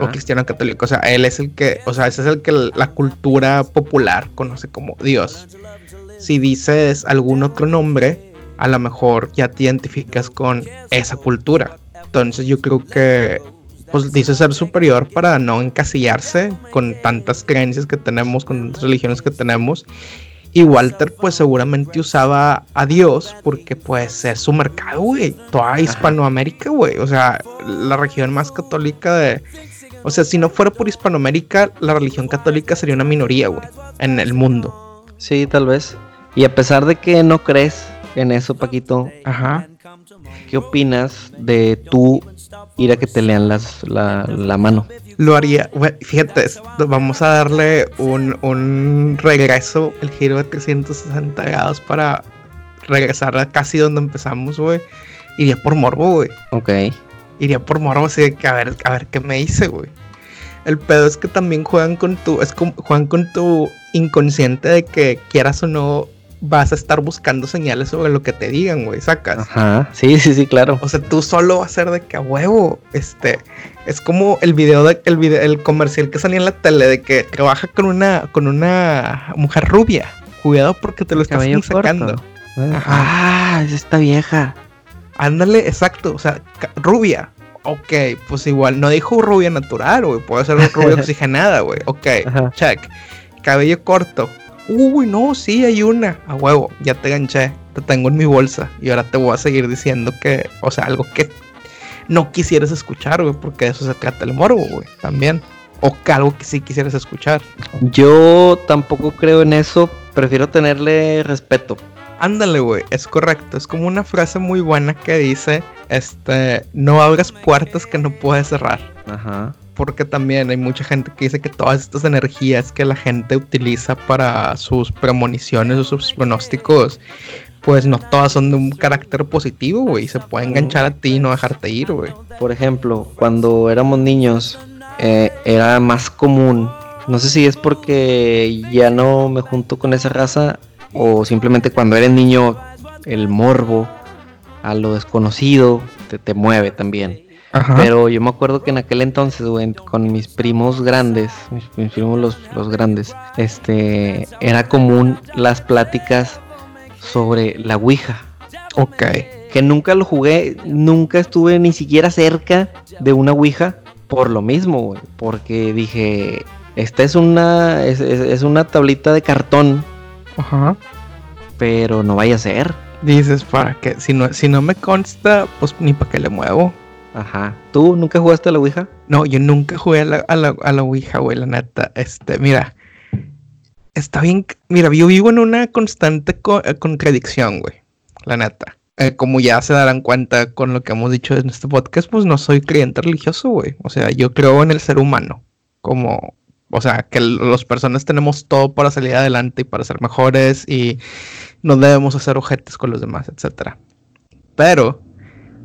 O cristiano católico. O sea, él es el que, o sea, ese es el que la cultura popular conoce como Dios. Si dices algún otro nombre, a lo mejor ya te identificas con esa cultura. Entonces yo creo que pues dice ser superior para no encasillarse con tantas creencias que tenemos, con tantas religiones que tenemos. Y Walter pues seguramente usaba a Dios porque pues es su mercado, güey. Toda Hispanoamérica, güey. O sea, la región más católica de... O sea, si no fuera por Hispanoamérica, la religión católica sería una minoría, güey, en el mundo. Sí, tal vez. Y a pesar de que no crees en eso, Paquito, Ajá. ¿qué opinas de tú ir a que te lean las, la, la mano? Lo haría, fíjate, vamos a darle un, un regreso, el giro de 360 grados para regresar a casi donde empezamos, güey. Iría por morbo, güey. Ok. Iría por morbo, así de que a ver, a ver qué me hice, güey. El pedo es que también juegan con tu, es como, juegan con tu inconsciente de que quieras o no vas a estar buscando señales sobre lo que te digan, güey, sacas. Ajá. Sí, sí, sí, claro. O sea, tú solo vas a ser de que a huevo, este, es como el video de el video, el comercial que salía en la tele de que trabaja con una con una mujer rubia. Cuidado porque te lo estás sacando. corto. Ah, es esta vieja. Ándale, exacto, o sea, rubia. Ok, pues igual, no dijo rubia natural, güey, puede ser rubia oxigenada, güey. Ok, Ajá. check. Cabello corto. Uy, no, sí, hay una. A huevo, ya te ganché. Te tengo en mi bolsa. Y ahora te voy a seguir diciendo que, o sea, algo que no quisieras escuchar, güey, porque de eso se trata el morbo, güey, también. O que algo que sí quisieras escuchar. Yo tampoco creo en eso. Prefiero tenerle respeto. Ándale, güey, es correcto. Es como una frase muy buena que dice, este, no abras puertas que no puedes cerrar. Ajá. Porque también hay mucha gente que dice que todas estas energías que la gente utiliza para sus premoniciones o sus pronósticos, pues no todas son de un carácter positivo, güey. Se puede enganchar a ti y no dejarte ir, güey. Por ejemplo, cuando éramos niños, eh, era más común. No sé si es porque ya no me junto con esa raza o simplemente cuando eres niño el morbo a lo desconocido te, te mueve también. Ajá. Pero yo me acuerdo que en aquel entonces, güey, con mis primos grandes, mis, mis primos los, los grandes, este, era común las pláticas sobre la Ouija. Ok. Que nunca lo jugué, nunca estuve ni siquiera cerca de una Ouija por lo mismo, güey. Porque dije, esta es una, es, es- es una tablita de cartón, Ajá. pero no vaya a ser. Dices, para que si no, si no me consta, pues ni para qué le muevo. Ajá. ¿Tú nunca jugaste a la Ouija? No, yo nunca jugué a la, a la, a la Ouija, güey, la neta. Este, mira. Está bien. Mira, yo vivo en una constante co- eh, contradicción, güey. La neta. Eh, como ya se darán cuenta con lo que hemos dicho en este podcast, pues no soy creyente religioso, güey. O sea, yo creo en el ser humano. Como, o sea, que las personas tenemos todo para salir adelante y para ser mejores y no debemos hacer ojetes con los demás, etcétera. Pero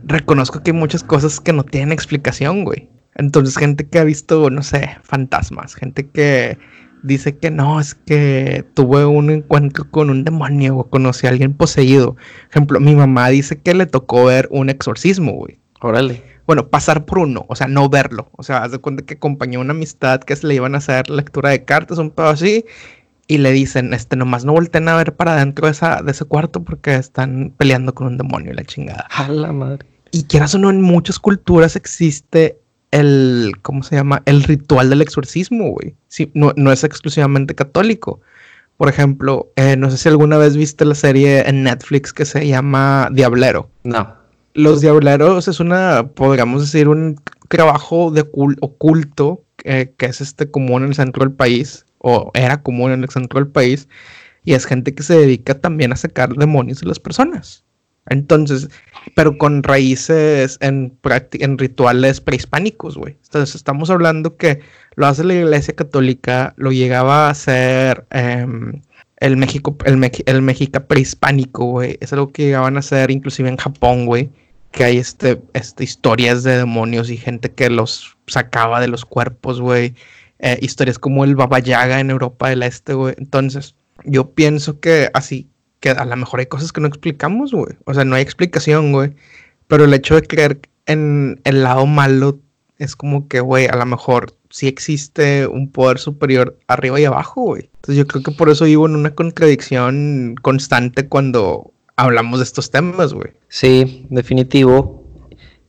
reconozco que hay muchas cosas que no tienen explicación, güey. Entonces, gente que ha visto, no sé, fantasmas, gente que dice que no, es que tuve un encuentro con un demonio o conocí a alguien poseído. Ejemplo, mi mamá dice que le tocó ver un exorcismo, güey. Órale. Bueno, pasar por uno, o sea, no verlo. O sea, haz de cuenta que acompañó una amistad que se le iban a hacer lectura de cartas, un pedo así. Y le dicen, este, nomás no volteen a ver para adentro de, esa, de ese cuarto porque están peleando con un demonio y la chingada. A la madre. Y quieras o no, en muchas culturas existe el, ¿cómo se llama? El ritual del exorcismo, güey. Sí, no, no es exclusivamente católico. Por ejemplo, eh, no sé si alguna vez viste la serie en Netflix que se llama Diablero. No. Los Diableros es una, podríamos decir, un trabajo de ocul- oculto eh, que es este común en el centro del país, o era común en el centro del país, y es gente que se dedica también a sacar demonios de las personas. Entonces, pero con raíces en, en rituales prehispánicos, güey. Entonces, estamos hablando que lo hace la Iglesia Católica, lo llegaba a hacer em, el México, el, Meji- el México prehispánico, güey. Es algo que llegaban a hacer inclusive en Japón, güey. Que hay este, este, historias de demonios y gente que los sacaba de los cuerpos, güey. Eh, historias como el Baba Yaga en Europa del Este, güey. Entonces, yo pienso que así, que a lo mejor hay cosas que no explicamos, güey. O sea, no hay explicación, güey. Pero el hecho de creer en el lado malo es como que, güey, a lo mejor sí existe un poder superior arriba y abajo, güey. Entonces yo creo que por eso vivo en una contradicción constante cuando hablamos de estos temas, güey. Sí, definitivo.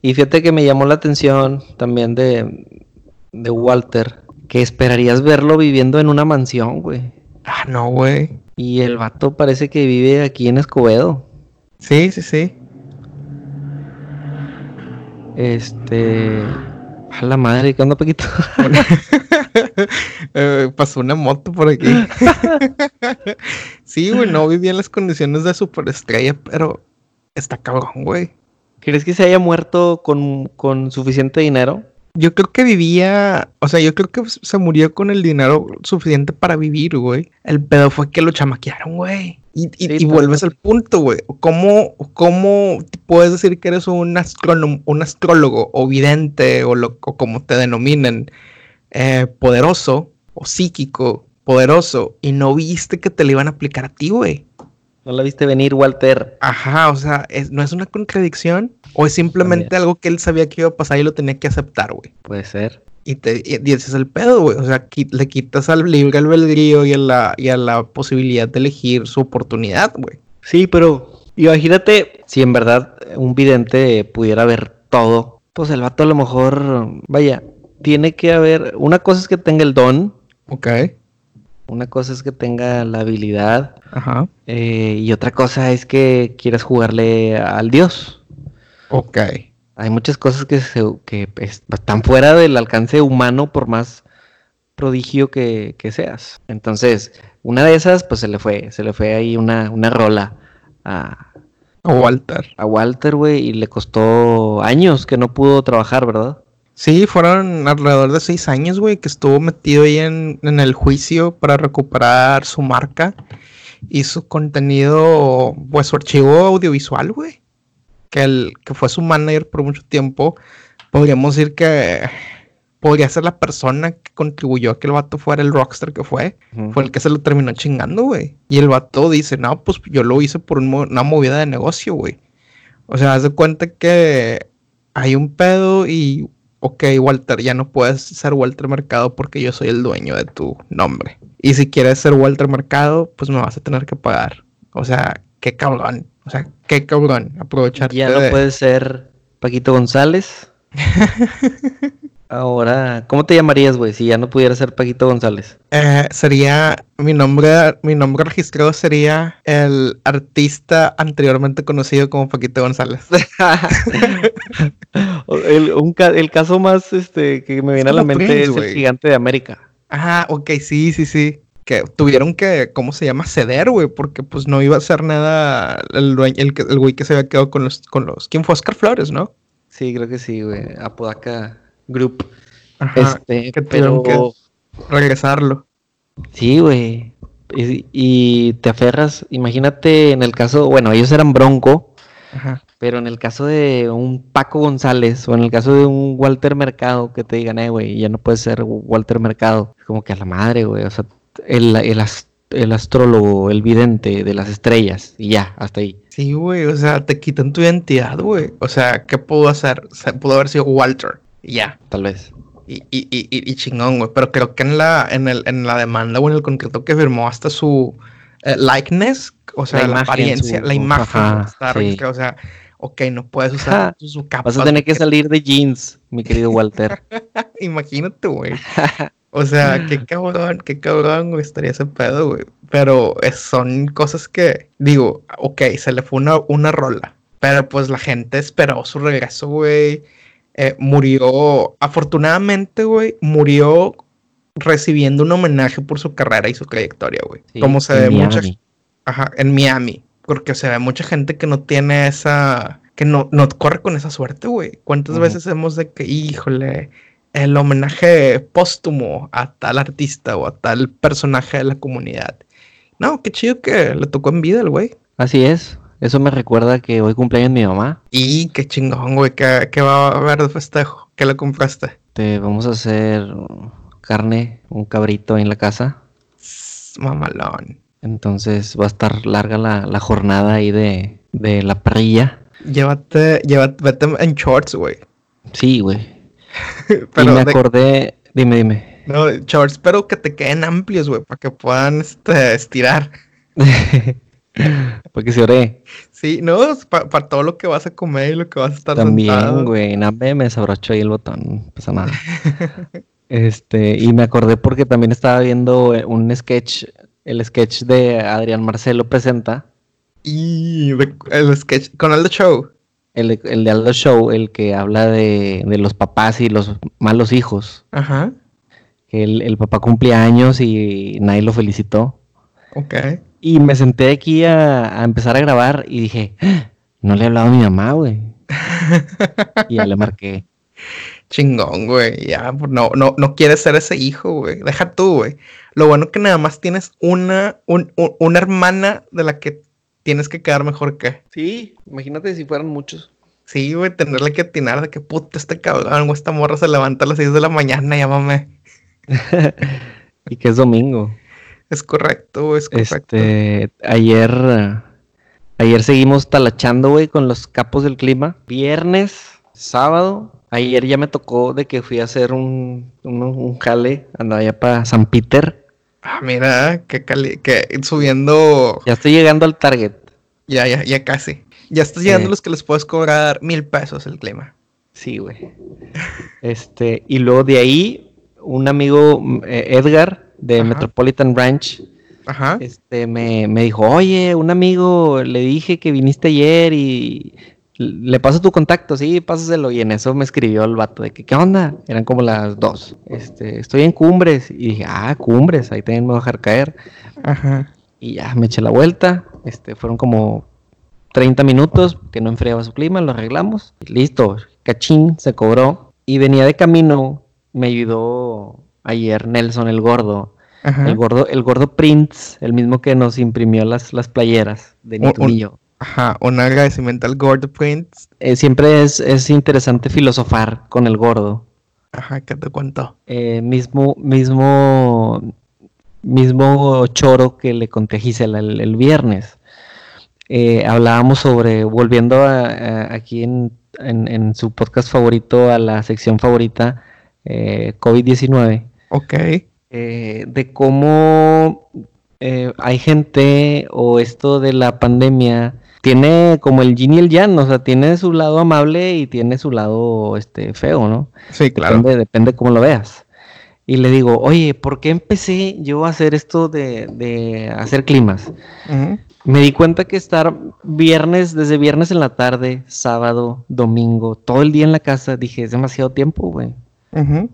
Y fíjate que me llamó la atención también de, de Walter, que esperarías verlo viviendo en una mansión, güey. Ah, no, güey. Y el vato parece que vive aquí en Escobedo. Sí, sí, sí. Este. A la madre, ¿qué onda, Paquito? Eh, pasó una moto por aquí. sí, güey, no vivía en las condiciones de superestrella, pero está cabrón, güey. ¿Crees que se haya muerto con, con suficiente dinero? Yo creo que vivía, o sea, yo creo que se murió con el dinero suficiente para vivir, güey. El pedo fue que lo chamaquearon, güey. Y, y- Sí, y vuelves al punto, güey. ¿Cómo, ¿Cómo puedes decir que eres un, astrónomo, un astrólogo o vidente o, lo, o como te denominen, eh, poderoso o psíquico, poderoso, y no viste que te lo iban a aplicar a ti, güey? ¿No la viste venir, Walter? Ajá, o sea, es- ¿no es una contradicción? ¿O es simplemente También. algo que él sabía que iba a pasar y lo tenía que aceptar, güey? Puede ser. Y, te, y, y ese es el pedo, güey. O sea, qui- le quitas al libre albedrío y a la, y a la posibilidad de elegir su oportunidad, güey. Sí, pero imagínate si en verdad un vidente pudiera ver todo. Pues el vato a lo mejor, vaya, tiene que haber. Una cosa es que tenga el don, Ok. Una cosa es que tenga la habilidad, Ajá. eh, y otra cosa es que quieras jugarle al dios. Ok. Hay muchas cosas que, se- que están fuera del alcance humano por más prodigio que, que seas. Entonces, una de esas, pues se le fue, se le fue ahí una, una rola a, O Walter. a Walter, güey, y le costó años que no pudo trabajar, ¿verdad? Sí, fueron alrededor de seis años, güey, que estuvo metido ahí en, en el juicio para recuperar su marca y su contenido, pues su archivo audiovisual, güey. Que, el, que fue su manager por mucho tiempo. Podríamos decir que podría ser la persona que contribuyó a que el vato fuera el rockstar que fue. Fue el que se lo terminó chingando, güey. Y el vato dice, no, pues yo lo hice por un una movida de negocio, güey. O sea, haz de cuenta que hay un pedo y, ok, Walter, ya no puedes ser Walter Mercado porque yo soy el dueño de tu nombre. Y si quieres ser Walter Mercado, pues me vas a tener que pagar. O sea, qué cabrón. O sea, qué cabrón. Aprovecharte Ya no de- puedes ser Paquito González. Ahora, ¿cómo te llamarías, güey, si ya no pudieras ser Paquito González? Eh, sería mi nombre, mi nombre registrado sería el artista anteriormente conocido como Paquito González. el, un ca- el caso más este, que me viene a la mente Prince, es güey. el gigante de América. Ah, ok, sí, sí, sí. Que tuvieron que, ¿cómo se llama? Ceder, güey, porque pues no iba a hacer nada el dueño- el, que- el güey que se había quedado con los, con los, ¿quién fue? Oscar Flores, ¿no? Sí, creo que sí, güey. Apodaca Group. Ajá, este, que pero regresarlo. sí, güey. Y, y te aferras, imagínate en el caso, bueno, ellos eran Bronco, Ajá. pero en el caso de un Paco González o en el caso de un Walter Mercado que te digan, eh, güey, ya no puedes ser Walter Mercado. Es como que a la madre, güey. O sea, el, el, el astrólogo, el vidente de las estrellas, y ya, hasta ahí. Sí, güey, o sea, te quitan tu identidad, güey. O sea, ¿qué pudo hacer? O sea, pudo haber sido Walter. Y Ya. Tal vez. Y, y, y, y- chingón, güey. Pero creo que en la, en, el, en la demanda o en el contrato que firmó hasta su eh, likeness, o sea, La apariencia, su- la imagen ajá, está sí. O sea, ok, no puedes usar su capa. Vas a tener que salir de jeans, mi querido Walter. Imagínate, güey. O sea, qué cabrón, qué cabrón, güey, estaría ese pedo, güey. Pero son cosas que, digo, ok, se le fue una, una rola. Pero pues la gente esperó su regreso, güey. Eh, murió, afortunadamente, güey, murió recibiendo un homenaje por su carrera y su trayectoria, güey. Sí, Como se ve mucha, ajá, en Miami. Porque se ve mucha gente que no tiene esa, que no, no corre con esa suerte, güey. ¿Cuántas veces hemos de que, híjole, el homenaje póstumo a tal artista o a tal personaje de la comunidad? No, qué chido que le tocó en vida el güey. Así es. Eso me recuerda que hoy cumpleaños mi mamá. Y qué chingón, güey, que, que va a haber de festejo. ¿Qué le compraste? Te vamos a hacer carne, un cabrito ahí en la casa. Mamalón. Entonces va a estar larga la, la jornada ahí de, de la parrilla. Llévate, llévate, vete en shorts, güey. Sí, güey. Y me de- acordé, dime, dime. no, shorts, pero que te queden amplios, güey, para que puedan este, estirar. Porque se oré. Sí, no, para todo lo que vas a comer y lo que vas a estar También, sentado. güey. No, me desabrochó ahí el botón. Pasa nada. Este, y me acordé porque también estaba viendo eh, un sketch, el sketch de Adrián Marcelo presenta, Y de- el sketch con Aldo Show. el, el de Aldo Show, el que habla de, de los papás y los malos hijos. Ajá. Que el, el papá cumplía años y nadie lo felicitó. Ok. Y me senté aquí a, a empezar a grabar y dije, "Ah, no le he hablado a mi mamá, güey. Y ya le marqué. Chingón, güey. Ya, pues, no, no, no quieres ser ese hijo, güey. Deja tú, güey. Lo bueno que nada más tienes una, un- un- una hermana de la que tienes que quedar mejor que. Sí, imagínate si fueran muchos. Sí, güey, tenerle que atinar de que puta este cabrón o esta morra se levanta a las 6 de la mañana, llámame. y que es domingo. Es correcto, es correcto. Este, ayer, ayer seguimos talachando, güey, con los capos del clima. Viernes, sábado. Ayer ya me tocó de que fui a hacer un, un, un jale, andaba allá para San Peter. Ah, mira, que, cali que subiendo. Ya estoy llegando al target. Ya, ya, ya casi. Ya estás llegando a los que les puedes cobrar mil pesos el clima. Sí, güey. Este, y luego de ahí, un amigo, eh, Edgar, de Ajá. Metropolitan Ranch, Ajá. este, me, me dijo, oye, un amigo, le dije que viniste ayer y le paso tu contacto, sí, pásaselo. Y en eso me escribió el vato de que, ¿qué onda? Eran como las dos. Este, estoy en Cumbres. Y dije, ah, Cumbres, ahí también me voy a dejar caer. Ajá. Y ya me eché la vuelta. Este, fueron como 30 minutos que no enfriaba su clima, lo arreglamos. y listo, cachín, se cobró. Y venía de camino, me ayudó ayer Nelson el gordo. Ajá. El gordo, el gordo Prince, el mismo que nos imprimió las, las playeras de Un- Nico un- yo. Ajá. Un agradecimiento al Gordo Prince. Eh, siempre es, es interesante filosofar con el gordo. Ajá, ¿qué te cuento? Eh, mismo, mismo, mismo choro que le conté a Gisela el, el viernes. Eh, hablábamos sobre, volviendo a, a- aquí en en, en su podcast favorito a la sección favorita, eh, COVID-19. Ok. eh, de cómo eh, hay gente o esto de la pandemia tiene como el yin y el yang, o sea, tiene su lado amable y tiene su lado este feo, ¿no? Sí, claro. Depende, depende cómo lo veas. Y le digo, oye, ¿por qué empecé yo a hacer esto de, de hacer climas? Me di cuenta que estar viernes, desde viernes en la tarde, sábado, domingo, todo el día en la casa, dije, es demasiado tiempo, güey. Ujú.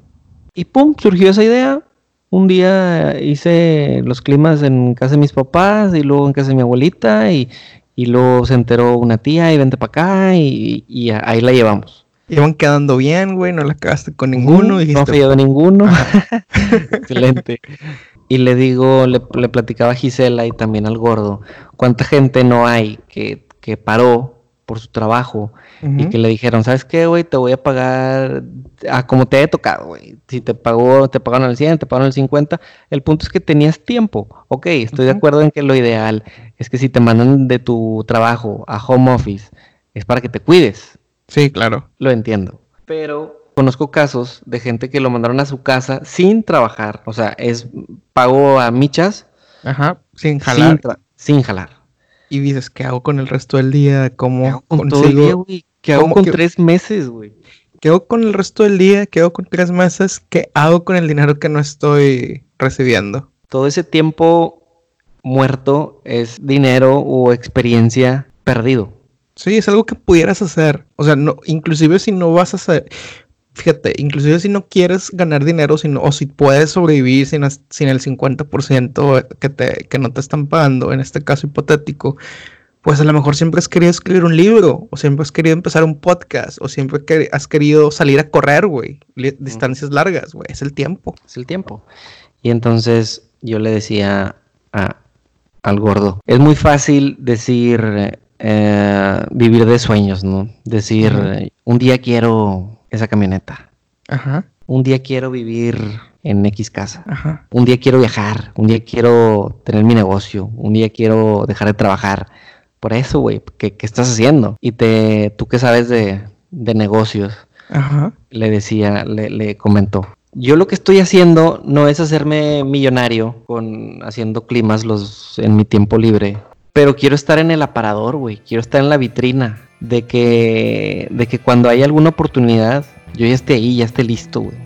Y pum, surgió esa idea. Un día hice los climas en casa de mis papás y luego en casa de mi abuelita y, y luego se enteró una tía y vente para acá y, y ahí la llevamos. Iban quedando bien, güey, no la cagaste con ninguno. Dijiste, no falló de ninguno. Excelente. Y le digo, le, le platicaba a Gisela y también al gordo, cuánta gente no hay que, que paró por su trabajo y que le dijeron, ¿sabes qué, güey? Te voy a pagar a como te haya tocado, güey. Si te pagó, te pagaron el 100, te pagaron el 50. El punto es que tenías tiempo. Ok, estoy de acuerdo en que lo ideal es que si te mandan de tu trabajo a home office, es para que te cuides. Sí, claro. Lo entiendo. Pero conozco casos de gente que lo mandaron a su casa sin trabajar. O sea, es pago a michas Ajá, sin jalar. sin jalar. Y dices, ¿qué hago con el resto del día? ¿Qué ¿Cómo hago con todo el consigo? día, güey? ¿Qué hago con que- tres meses, güey? ¿Qué hago con el resto del día? ¿Qué hago con tres meses? ¿Qué hago con el dinero que no estoy recibiendo? todo ese tiempo muerto es dinero o experiencia perdido. Sí, es algo que pudieras hacer. O sea, no, inclusive si no vas a hacer, fíjate, inclusive si no quieres ganar dinero, sino, o si puedes sobrevivir sin, el 50% que, te, que no te están pagando, en este caso hipotético, pues a lo mejor siempre has querido escribir un libro, o siempre has querido empezar un podcast, o siempre has querido salir a correr, güey, distancias largas, güey, es el tiempo. Es el tiempo. Y entonces yo le decía a- al gordo, es muy fácil decir eh, vivir de sueños, ¿no? Decir, un día quiero esa camioneta, Ajá, un día quiero vivir en X casa, ajá. un día quiero viajar, un día quiero tener mi negocio, un día quiero dejar de trabajar. Por eso, güey, ¿qué, qué estás haciendo? Y te, tú que sabes de, de negocios, Ajá. le decía, le, le comentó. Yo lo que estoy haciendo no es hacerme millonario con haciendo climas los en mi tiempo libre, pero quiero estar en el aparador, güey, quiero estar en la vitrina de que de que cuando hay alguna oportunidad yo ya esté ahí, ya esté listo, güey.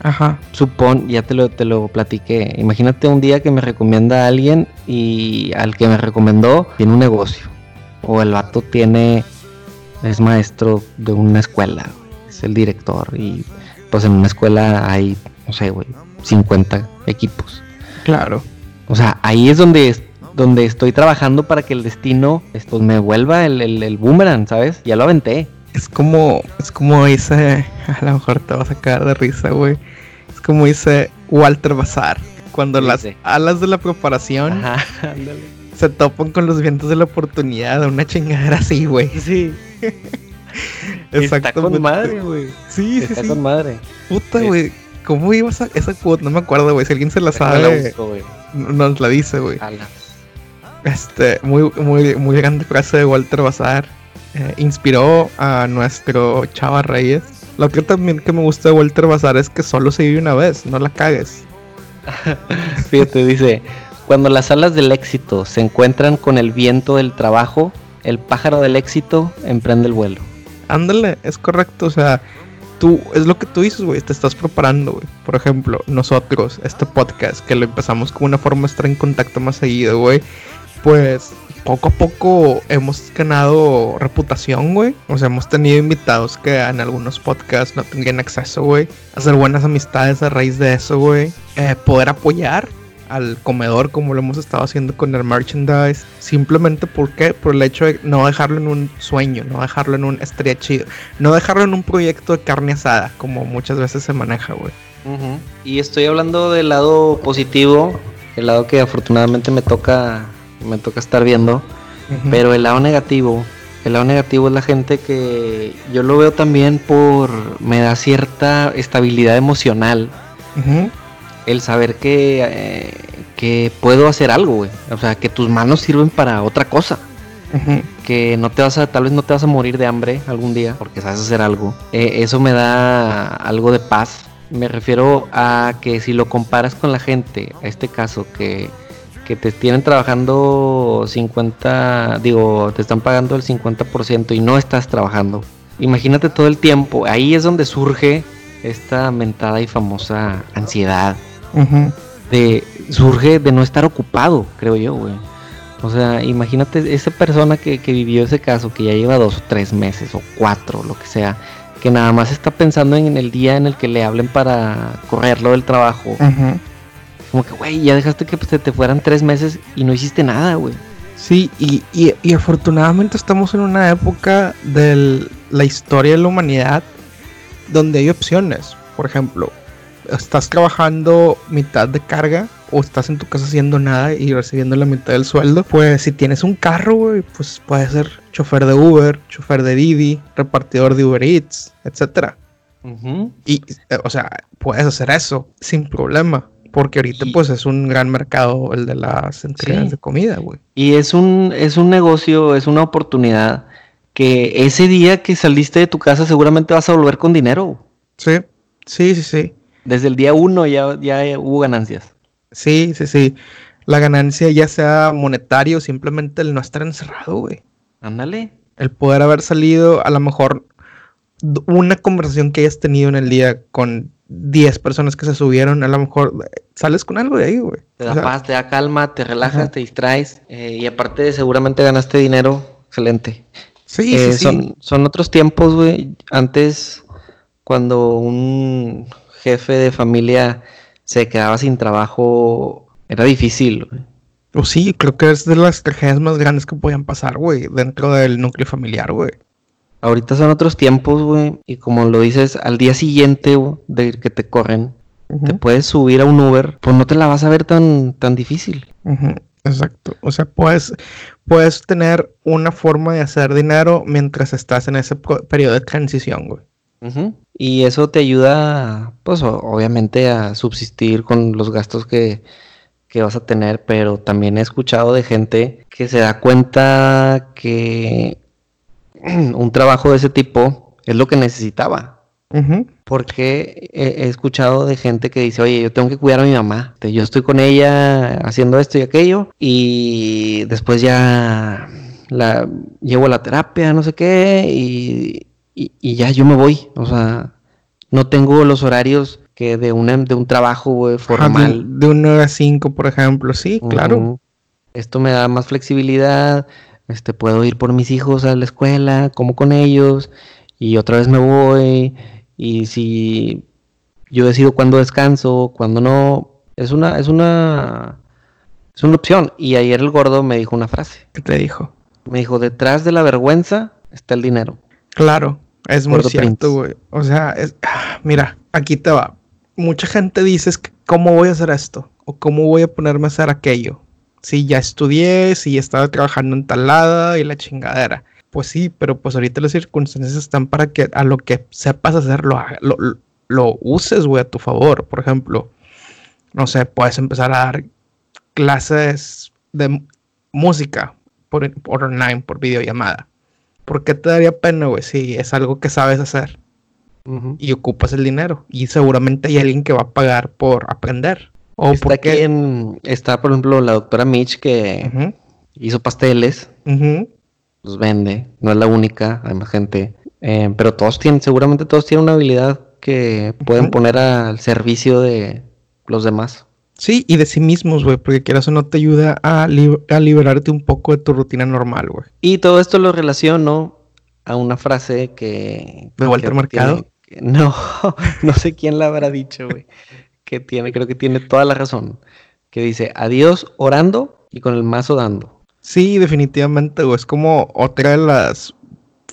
Ajá. Supón, ya te lo, te lo platiqué. Imagínate un día que me recomienda a alguien y al que me recomendó tiene un negocio. O el vato tiene, es maestro de una escuela, güey, es el director. Y pues en una escuela hay, no sé, güey, 50 equipos. Claro. O sea, ahí es donde, donde estoy trabajando para que el destino pues, me vuelva el, el, el boomerang, ¿sabes? Ya lo aventé. Es como, es como dice, a lo mejor te vas a caer de risa, güey. Es como dice Walter Bazar. Cuando las alas de la preparación Ajá, se topan con los vientos de la oportunidad, una chingadera así, güey. Sí. Está con madre, güey. Sí, sí, Está sí. con madre. Puta, güey. ¿Cómo ibas a esa quote? No me acuerdo, güey. Si alguien se la Déjame la sabe, busco, nos la dice, güey. Este, muy, muy, muy grande frase de Walter Bazar. Eh, inspiró a nuestro Chava Reyes. Lo que también que me gusta de Walter Bazar es que solo se vive una vez, no la cagues. Fíjate, dice, cuando las alas del éxito se encuentran con el viento del trabajo, el pájaro del éxito emprende el vuelo. Ándale, es correcto, o sea, tú, es lo que tú dices, güey, te estás preparando, güey. Por ejemplo, nosotros, este podcast, que lo empezamos como una forma de estar en contacto más seguido, güey, pues poco a poco hemos ganado reputación, güey. O sea, hemos tenido invitados que en algunos podcasts no tendrían acceso, güey. Hacer buenas amistades a raíz de eso, güey. Eh, poder apoyar al comedor como lo hemos estado haciendo con el merchandise. Simplemente porque por el hecho de no dejarlo en un sueño, no dejarlo en un estaría chido, no dejarlo en un proyecto de carne asada, como muchas veces se maneja, güey. Y estoy hablando del lado positivo, el lado que afortunadamente me toca, me toca estar viendo, pero el lado negativo, el lado negativo es la gente que yo lo veo también por, me da cierta estabilidad emocional el saber que, eh, que puedo hacer algo, güey. O sea, que tus manos sirven para otra cosa. Que no te vas a, tal vez no te vas a morir de hambre algún día porque sabes hacer algo. Eh, eso me da algo de paz. Me refiero a que si lo comparas con la gente, a este caso que, que te tienen trabajando 50, digo, te están pagando el 50% y no estás trabajando. Imagínate todo el tiempo, ahí es donde surge esta mentada y famosa ansiedad. De surge de no estar ocupado, creo yo, güey. O sea, imagínate esa persona que, vivió ese caso, que ya lleva dos o tres meses o cuatro, lo que sea, que nada más está pensando en el día en el que le hablen para correrlo del trabajo. Como que, güey, ya dejaste que se te fueran tres meses y no hiciste nada, güey. Sí, y, y, afortunadamente estamos en una época de la historia de la humanidad donde hay opciones. Por ejemplo, estás trabajando mitad de carga o estás en tu casa haciendo nada y recibiendo la mitad del sueldo, pues si tienes un carro, güey, pues puedes ser chofer de Uber, chofer de Didi, repartidor de Uber Eats, etcétera. Y, eh, o sea, puedes hacer eso sin problema. Porque ahorita, pues, es un gran mercado el de las entregas de comida, güey. Y es un, es un negocio, es una oportunidad que ese día que saliste de tu casa seguramente vas a volver con dinero. Sí, sí, sí, sí. Desde el día uno ya, ya hubo ganancias. Sí, sí, sí. La ganancia ya sea monetario, simplemente el no estar encerrado, güey. Ándale. El poder haber salido, a lo mejor, una conversación que hayas tenido en el día con 10 personas que se subieron, a lo mejor sales con algo de ahí, güey. Te da paz, te da calma, te relajas, te distraes eh, y aparte seguramente ganaste dinero. Excelente. Sí, sí, eh, son, son otros tiempos, güey. Antes, cuando un jefe de familia se quedaba sin trabajo, era difícil, güey. O sí, creo que es de las tragedias más grandes que podían pasar, güey, dentro del núcleo familiar, güey. Ahorita son otros tiempos, güey, y como lo dices, al día siguiente de que te corren, te puedes subir a un Uber, pues no te la vas a ver tan, tan difícil. Exacto. O sea, puedes, puedes tener una forma de hacer dinero mientras estás en ese periodo de transición, güey. Y eso te ayuda, pues obviamente a subsistir con los gastos que, que vas a tener, pero también he escuchado de gente que se da cuenta que un trabajo de ese tipo es lo que necesitaba. Porque he, escuchado de gente que dice, oye, yo tengo que cuidar a mi mamá. Yo estoy con ella haciendo esto y aquello. Y después ya la llevo a la terapia, no sé qué. Y, y, ya yo me voy. O sea, no tengo los horarios que de, una, de un trabajo formal. de, un 9 a 5, por ejemplo. Sí, claro. Esto me da más flexibilidad. Este, puedo ir por mis hijos a la escuela, como con ellos. Y otra vez me voy y si yo decido cuándo descanso, cuándo no, es una, es una, es una opción. Y ayer el gordo me dijo una frase. ¿Qué te dijo? Me dijo, detrás de la vergüenza está el dinero. Claro, es muy cierto, güey. O sea, es, mira, aquí te va. Mucha gente dice, ¿cómo voy a hacer esto? O ¿cómo voy a ponerme a hacer aquello? Si ya estudié, si estaba trabajando en talada y la chingadera pues sí, pero pues ahorita las circunstancias están para que a lo que sepas hacerlo, lo, lo, uses, güey, a tu favor. Por ejemplo, no sé, puedes empezar a dar clases de música por, por online, por videollamada. ¿Por qué te daría pena, güey, si es algo que sabes hacer? Y ocupas el dinero. Y seguramente hay alguien que va a pagar por aprender. O está porque... está, por ejemplo, la doctora Mitch que hizo pasteles los vende, no es la única, hay más gente, eh, pero todos tienen, seguramente todos tienen una habilidad que pueden poner al servicio de los demás. Sí, y de sí mismos, güey, porque quieras o no te ayuda a, liberarte un poco de tu rutina normal, güey. Y todo esto lo relaciono a una frase que... ¿De Walter Mercado? no, no sé quién la habrá dicho, güey. Que tiene, creo que tiene toda la razón. Que dice, adiós orando y con el mazo dando. Sí, definitivamente, güey. Es como otra de las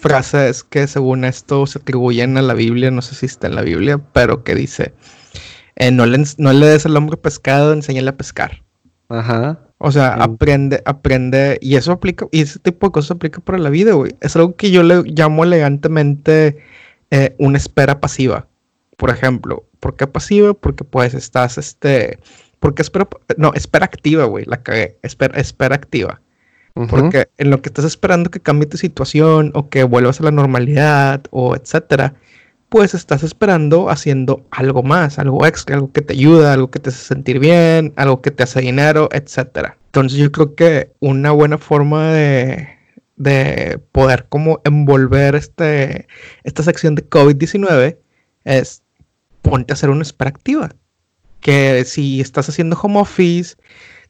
frases que según esto se atribuyen a la Biblia, no sé si está en la Biblia, pero que dice, eh, no, le, no le des al hombre pescado, enséñale a pescar. Ajá. O sea, aprende, aprende, y eso aplica, y ese tipo de cosas aplica para la vida, güey. Es algo que yo le llamo elegantemente eh, una espera pasiva. Por ejemplo, ¿por qué pasiva? Porque pues estás, este, porque espera, no, espera activa, güey, la cagué, espera, espera activa Porque en lo que estás esperando que cambie tu situación o que vuelvas a la normalidad o etcétera, pues estás esperando haciendo algo más, algo extra, algo que te ayuda, algo que te hace sentir bien, algo que te hace dinero, etcétera. Entonces yo creo que una buena forma de, de poder como envolver este, esta sección de COVID-19 es ponte a hacer una espera activa. Que si estás haciendo home office,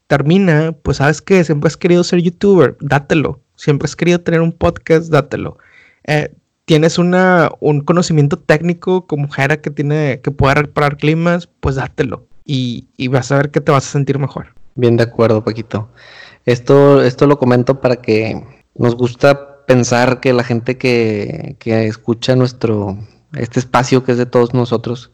termina, pues sabes que siempre has querido ser youtuber, dátelo. Siempre has querido tener un podcast, dátelo. Eh, tienes una, un conocimiento técnico como Jera que tiene que puede reparar climas, pues dátelo. Y, y, vas a ver que te vas a sentir mejor. Bien de acuerdo, Paquito. Esto, esto lo comento para que nos gusta pensar que la gente que, que escucha nuestro, este espacio que es de todos nosotros,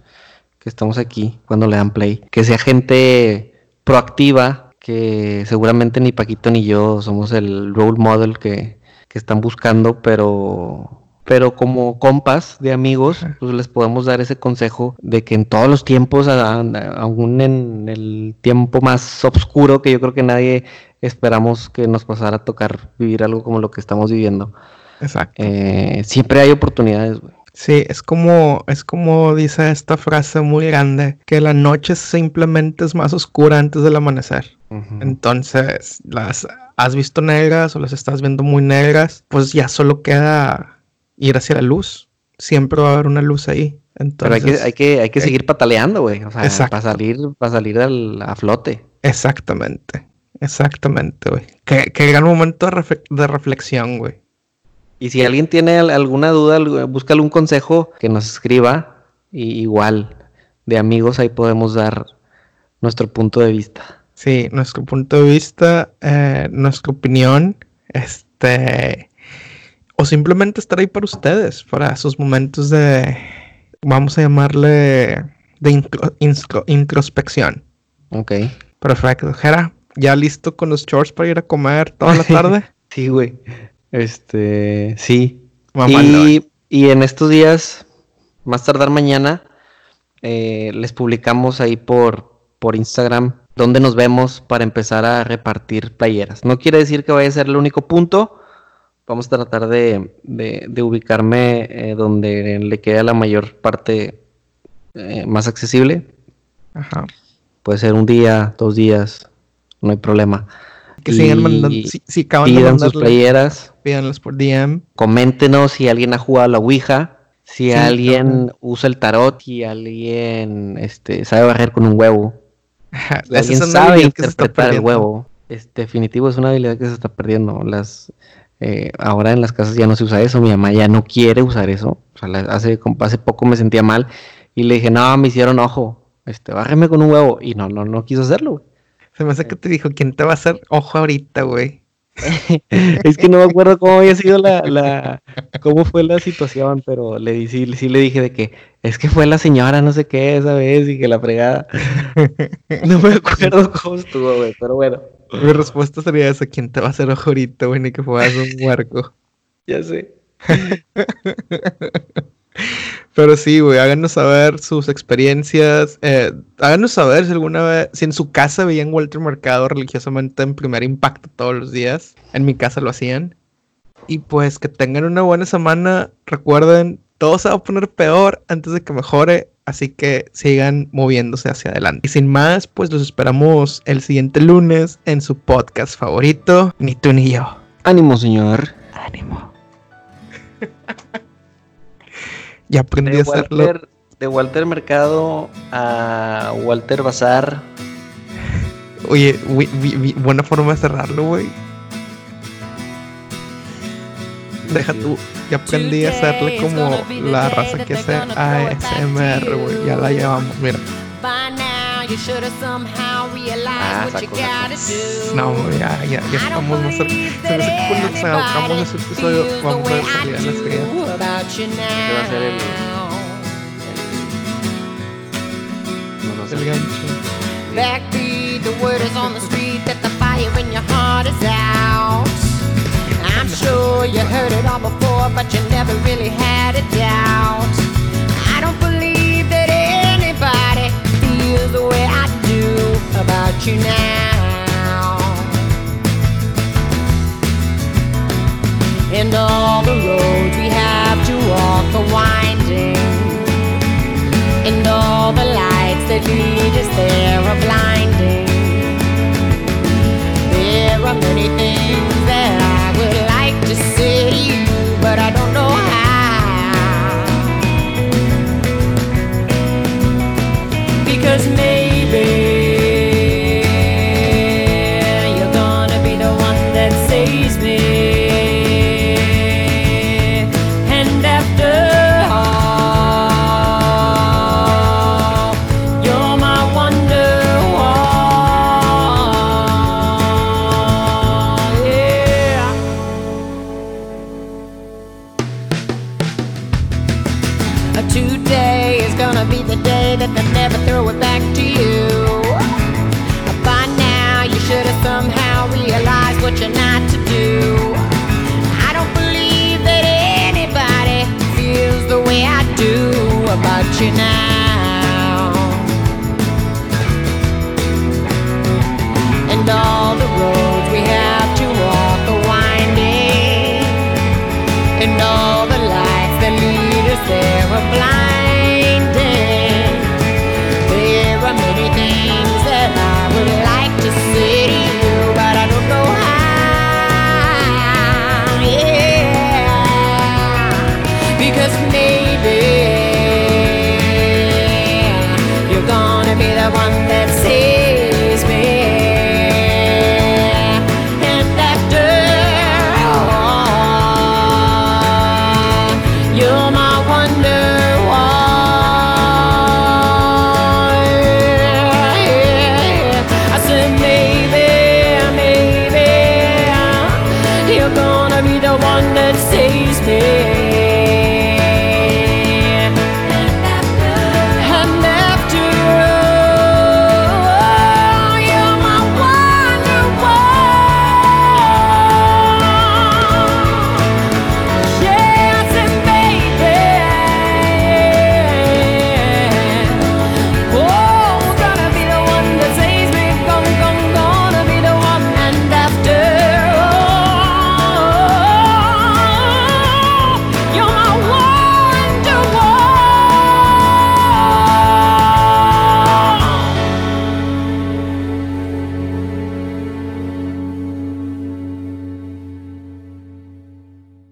que estamos aquí cuando le dan play, que sea gente proactiva, que seguramente ni Paquito ni yo somos el role model que, que están buscando, pero pero como compas de amigos, pues les podemos dar ese consejo de que en todos los tiempos, aún en el tiempo más oscuro, que yo creo que nadie esperamos que nos pasara a tocar vivir algo como lo que estamos viviendo. Exacto. Eh, siempre hay oportunidades, güey. Sí, es como, es como dice esta frase muy grande, que la noche simplemente es más oscura antes del amanecer. Entonces, las has visto negras o las estás viendo muy negras, pues ya solo queda ir hacia la luz. Siempre va a haber una luz ahí. Pero hay que, hay que, hay que seguir pataleando, güey. O sea, para salir, para salir a flote. Exactamente. Exactamente, güey. Qué, gran momento de, reflexión, güey. Y si alguien tiene alguna duda, búscale un consejo que nos escriba. Y igual, de amigos, ahí podemos dar nuestro punto de vista. Sí, nuestro punto de vista, eh, nuestra opinión. Este o simplemente estar ahí para ustedes, para sus momentos de, vamos a llamarle, de introspección. Ok. Perfecto. Jera, ¿ya listo con los chores para ir a comer toda la tarde? sí, güey. Este, sí. Y, y, en estos días, más tardar mañana, eh, les publicamos ahí por, por Instagram donde nos vemos para empezar a repartir playeras. No quiere decir que vaya a ser el único punto, vamos a tratar de, ubicarme eh, donde le queda la mayor parte eh, más accesible. Ajá. Puede ser un día, dos días, no hay problema. Que sigan mandando, si, si pidan sus playeras. Pídanlas por DM. Coméntenos si alguien ha jugado a la Ouija, si alguien usa el tarot y alguien este, sabe barrer con un huevo. Si alguien sabe interpretar el huevo. Es definitivo es una habilidad que se está perdiendo. Las eh, ahora en las casas ya no se usa eso, mi mamá ya no quiere usar eso. O sea, hace, hace poco me sentía mal y le dije, no, me hicieron ojo, este, bájeme con un huevo. Y no, no, no quiso hacerlo, Se me hace que te dijo, ¿quién te va a hacer ojo ahorita, güey? es que no me acuerdo cómo había sido la, la, cómo fue la situación, pero le sí, sí le dije de que es que fue la señora no sé qué esa vez y que la fregada. no me acuerdo cómo estuvo, güey, pero bueno. Mi respuesta sería esa, ¿quién te va a hacer ojo ahorita, güey? Ni que fueras un huarco. ya sé. Pero sí, güey, háganos saber sus experiencias. Eh, háganos saber si alguna vez, si en su casa veían Walter Mercado religiosamente en primer impacto todos los días. En mi casa lo hacían. Y pues que tengan una buena semana. Recuerden, todo se va a poner peor antes de que mejore. Así que sigan moviéndose hacia adelante. Y sin más, pues los esperamos el siguiente lunes en su podcast favorito, Ni tú ni yo. Ánimo, señor. Ánimo. ya aprendí a hacerlo. de Walter Mercado a Walter Bazar. Oye, buena forma de cerrarlo, güey. Deja tú. Ya aprendí a hacerle como la raza que hace ASMR, güey. Ya la llevamos, mira. Ah, no, ya, ya, ya estamos más cerca. Se me hace que cuando sacamos ese episodio vamos a ver salir en las criadas. ¿Qué va a ser el, el, el gancho? Backbeat, the word is on the street that the fire in your heart is out. I'm sure you heard it all before, but you never really had a you now. And all the roads we have to walk are winding, and all the lights that lead us there are blinding. There are many things that I would like to say, to you, but I don't know how. because maybe Today is gonna be the day that they never throw it back to you. By now, you should have somehow realized what you're not to do. I don't believe that anybody feels the way I do about you now. And all the roads we have to walk are winding. And all the lights that lead us there